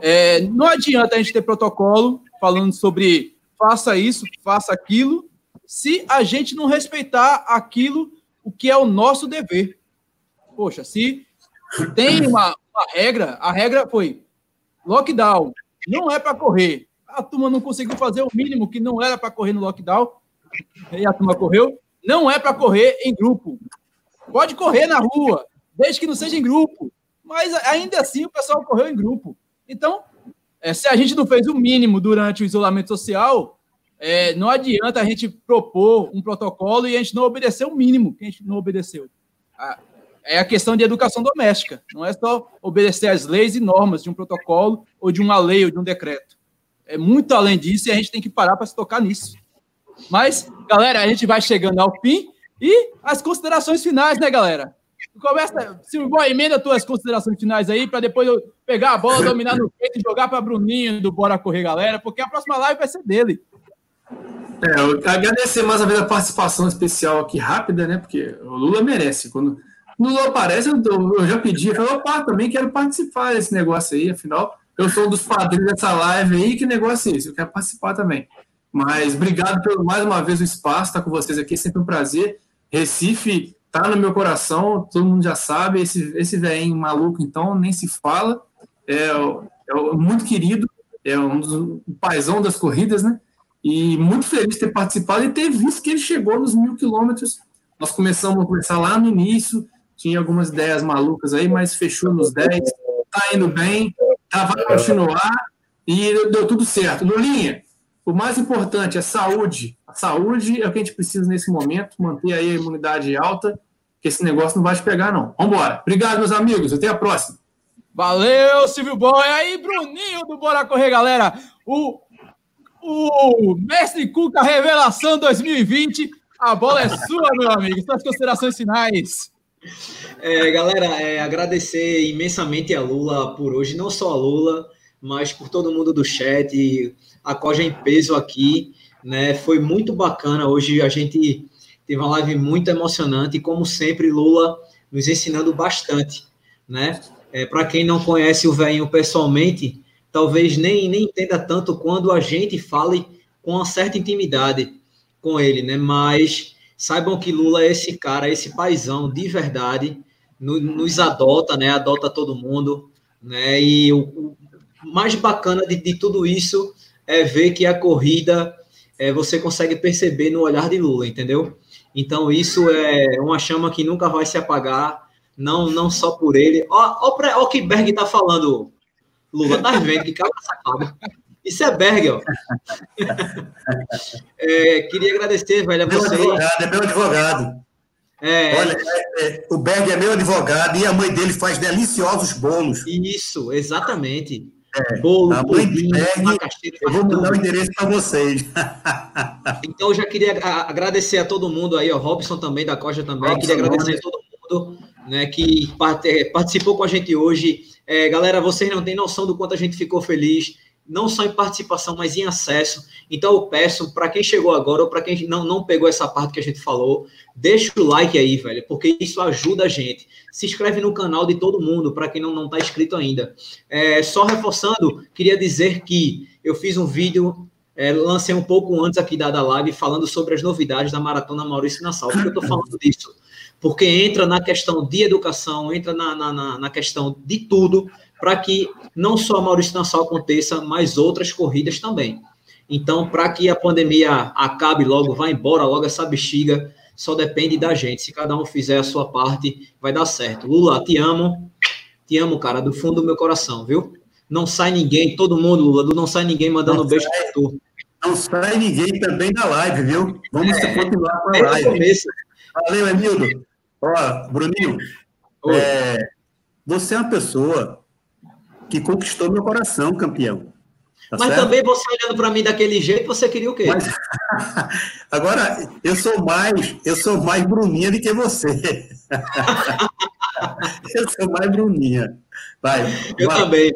É, não adianta a gente ter protocolo falando sobre faça isso, faça aquilo, se a gente não respeitar aquilo o que é o nosso dever. Poxa, se tem uma, uma regra, a regra foi lockdown, não é para correr. A turma não conseguiu fazer o mínimo que não era para correr no lockdown, e a turma correu. Não é para correr em grupo. Pode correr na rua, desde que não seja em grupo. Mas ainda assim o pessoal correu em grupo. Então, é, se a gente não fez o mínimo durante o isolamento social, é, não adianta a gente propor um protocolo e a gente não obedecer o mínimo que a gente não obedeceu. É a questão de educação doméstica. Não é só obedecer às leis e normas de um protocolo ou de uma lei ou de um decreto. É muito além disso e a gente tem que parar para se tocar nisso. Mas, galera, a gente vai chegando ao fim e as considerações finais, né, galera? Começa, Silvio, emenda tuas considerações finais aí para depois eu pegar a bola, dominar no peito e jogar para Bruninho do Bora Correr, galera, porque a próxima live vai ser dele. É, eu agradecer mais uma vez a participação especial aqui rápida, né? Porque o Lula merece. Quando o Lula aparece, eu, eu já pedi, eu falei, opa, também quero participar desse negócio aí, afinal, eu sou um dos padrinhos dessa live aí, que negócio é esse? Eu quero participar também. Mas obrigado pelo mais uma vez o espaço, estar tá com vocês aqui, é sempre um prazer. Recife tá no meu coração, todo mundo já sabe, esse, esse velhinho maluco, então, nem se fala. É, é muito querido, é um dos um paizão das corridas, né? E muito feliz de ter participado e ter visto que ele chegou nos mil quilômetros. Nós começamos a conversar lá no início, tinha algumas ideias malucas aí, mas fechou nos 10, tá indo bem, tá, vai continuar e deu tudo certo. Lulinha, o mais importante é saúde. A saúde é o que a gente precisa nesse momento, manter aí a imunidade alta, que esse negócio não vai te pegar, não. Vamos embora. Obrigado, meus amigos. Até a próxima. Valeu, Silvio Boy. Aí, Bruninho do Bora Correr, galera. O o Mestre Cuca Revelação 2020. A bola é sua, meu amigo. Suas considerações finais. É, galera, é, agradecer imensamente a Lula por hoje, não só a Lula, mas por todo mundo do chat, a Coja em peso aqui, né? Foi muito bacana. Hoje a gente teve uma live muito emocionante e, como sempre, Lula nos ensinando bastante, né? É, Para quem não conhece o velhinho pessoalmente, talvez nem, nem entenda tanto quando a gente fale com uma certa intimidade com ele, né? Mas saibam que Lula é esse cara, esse paizão de verdade, no, nos adota, né? Adota todo mundo, né? E o, o mais bacana de, de, tudo isso é ver que a corrida é, você consegue perceber no olhar de Lula, entendeu? Então isso é uma chama que nunca vai se apagar, não não só por ele. Ó, ó, ó o que Berg tá falando, Lula, tá vendo que cara safado. Isso é Berg, ó. é, queria agradecer, velho, a meu você. Advogado, é meu advogado. É, Olha, é, é, o Berg é meu advogado e a mãe dele faz deliciosos bolos. Isso, exatamente. É, Bolo, a mãe Berg, eu vou mandar o endereço para vocês. então, eu já queria agradecer a todo mundo aí, o Robson também, da Coja também. Robson, queria agradecer a todo mundo né, que participou com a gente hoje. É, galera, vocês não têm noção do quanto a gente ficou feliz não só em participação, mas em acesso. Então eu peço para quem chegou agora ou para quem não, não pegou essa parte que a gente falou, deixa o like aí, velho, porque isso ajuda a gente. Se inscreve no canal de todo mundo, para quem não não está inscrito ainda. É, só reforçando, queria dizer que eu fiz um vídeo, é, lancei um pouco antes aqui da, live, falando sobre as novidades da Maratona Maurício Nassau. Por que eu estou falando disso? Porque entra na questão de educação, entra na, na, na questão de tudo, para que não só a Maurício Nassau aconteça, mas outras corridas também. Então, para que a pandemia acabe logo, vá embora logo essa bexiga, só depende da gente. Se cada um fizer a sua parte, vai dar certo. Lula, te amo. Te amo, cara, do fundo do meu coração, viu? Não sai ninguém, todo mundo, Lula, não sai ninguém mandando não beijo para tu. Não sai ninguém também da live, viu? Vamos é, continuar com a live. Valeu, Emildo. Ó, Bruninho, é, você é uma pessoa que conquistou meu coração, campeão. Tá Mas certo? também você olhando para mim daquele jeito, você queria o quê? Mas... Agora, eu sou mais, eu sou mais Bruninha do que você. eu sou mais Bruninha. Vai. Eu vai. também.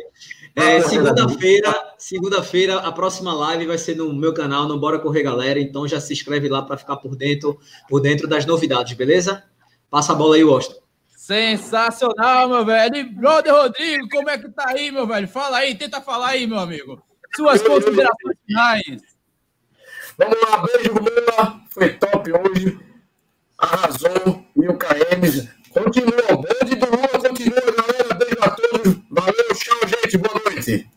É, segunda-feira, segunda-feira, a próxima live vai ser no meu canal, no Bora Correr Galera. Então já se inscreve lá para ficar por dentro, por dentro das novidades, beleza? Passa a bola aí, Washington. Sensacional, meu velho. E brother Rodrigo, como é que tá aí, meu velho? Fala aí, tenta falar aí, meu amigo. Suas considerações finais. Vamos lá, beijo, Lula. Foi top hoje. Arrasou, mil km. Continua, o bonde do Lula continua, galera. Beijo a todos. Valeu, tchau, gente. Boa noite.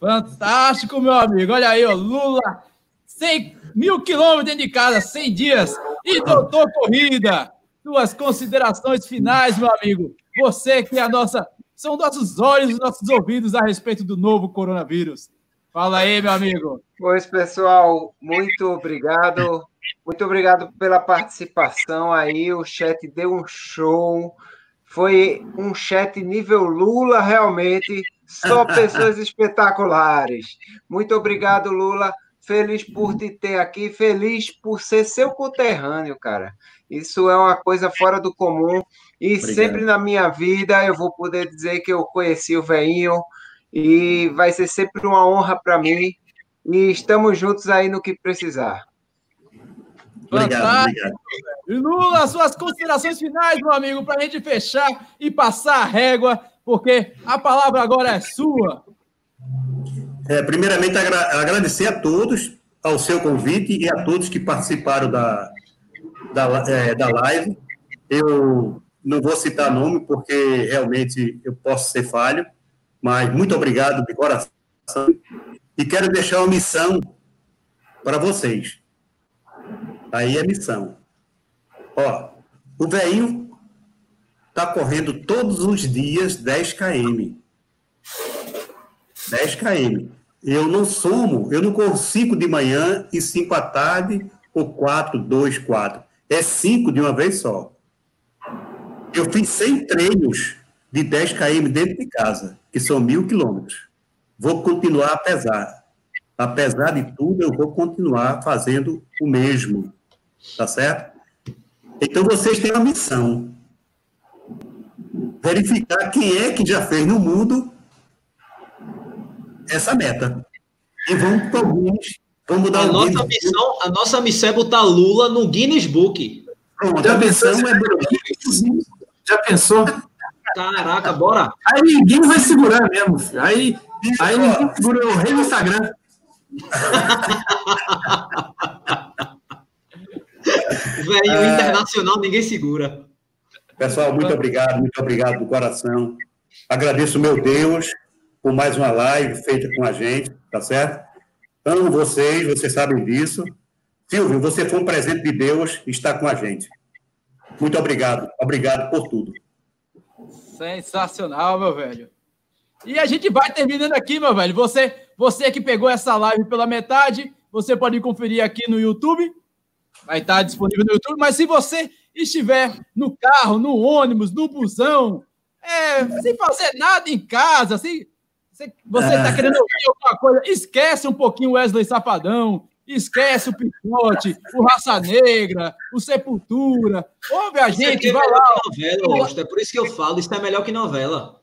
Fantástico, meu amigo. Olha aí, ó, Lula, 100 mil quilômetros dentro de casa, 100 dias. E doutor Corrida. Suas considerações finais, meu amigo. Você que é a nossa. São nossos olhos e nossos ouvidos a respeito do novo coronavírus. Fala aí, meu amigo. Pois, pessoal, muito obrigado. Muito obrigado pela participação aí. O chat deu um show. Foi um chat nível Lula, realmente. Só pessoas espetaculares. Muito obrigado, Lula. Feliz por te ter aqui. Feliz por ser seu conterrâneo, cara. Isso é uma coisa fora do comum. E Obrigado. sempre na minha vida eu vou poder dizer que eu conheci o veinho e vai ser sempre uma honra para mim. E estamos juntos aí no que precisar. Obrigado, obrigado. Lula, suas considerações finais, meu amigo, para a gente fechar e passar a régua, porque a palavra agora é sua. É, primeiramente, agra agradecer a todos ao seu convite e a todos que participaram da, da, é, da live. Eu não vou citar nome, porque realmente eu posso ser falho, mas muito obrigado de coração. E quero deixar uma missão para vocês. Aí é missão. Ó, o velhinho está correndo todos os dias 10 km. 10 km. Eu não somo, eu não corro 5 de manhã e 5 à tarde, ou 4, 2, 4 é cinco de uma vez só. Eu fiz 100 treinos de 10 km dentro de casa, que são mil quilômetros. Vou continuar apesar. Apesar de tudo, eu vou continuar fazendo o mesmo. Tá certo? Então, vocês têm uma missão. Verificar quem é que já fez no mundo essa meta. E vamos para alguns. Vamos mudar A o nossa, Guinness. missão, a nossa missão é botar Lula no Guinness Book. Pronto, Já pensou? é. Já pensou? Caraca, bora. Aí ninguém vai segurar mesmo, filho. Aí, aí ninguém segura o rei do Instagram. Velho É. internacional, ninguém segura. Pessoal, muito obrigado, muito obrigado do coração. Agradeço meu Deus por mais uma live feita com a gente, tá certo? Amo vocês, vocês sabem disso. Silvio, você foi um presente de Deus estar com a gente. Muito obrigado, obrigado por tudo. Sensacional, meu velho. E a gente vai terminando aqui, meu velho. Você, você que pegou essa live pela metade, você pode conferir aqui no YouTube. Vai estar disponível no YouTube. Mas se você estiver no carro, no ônibus, no busão, é, sem fazer nada em casa, sem- você está querendo ouvir alguma coisa, esquece um pouquinho o Wesley Safadão, esquece o Picote, o Raça Negra, o Sepultura. Ouve a gente, é vai lá. novela, Augusto. É por isso que eu falo, isso é melhor que novela.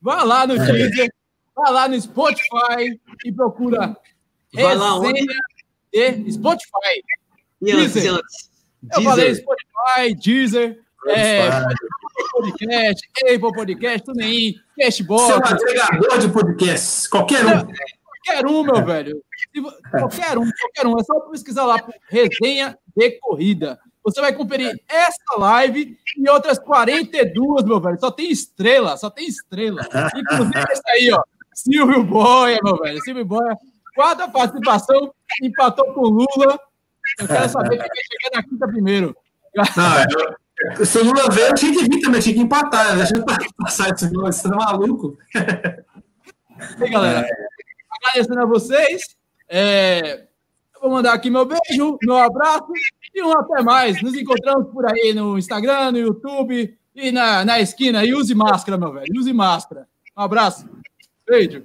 Vai lá no Deezer, vai lá no Spotify e procura Vai lá onde? de Spotify. E antes, Deezer. antes. Eu falei Deezer. Spotify, Deezer, é, podcast, Apple Podcast, TuneIn, Seu Cashbox, agregador de podcasts, qualquer um. qualquer um, meu velho. Se vo- Qualquer um, qualquer um. É só pesquisar lá por resenha de corrida. Você vai conferir essa live e outras 42, meu velho. Só tem estrela, só tem estrela. Inclusive esse aí, ó. Silvio Boia, meu velho. Silvio Boia, quarta participação, empatou com o Lula. Eu quero saber quem vai chegar na quinta primeiro. Não, eu, o Lula veio, eu tinha que vir também, tinha que empatar. Deixa eu passar isso, não, você tá maluco. E aí, galera, agradecendo a vocês. é, eu vou mandar aqui meu beijo, meu abraço e um até mais. Nos encontramos por aí no Instagram, no YouTube e na, na esquina. E use máscara, meu velho. Use máscara. Um abraço. Beijo.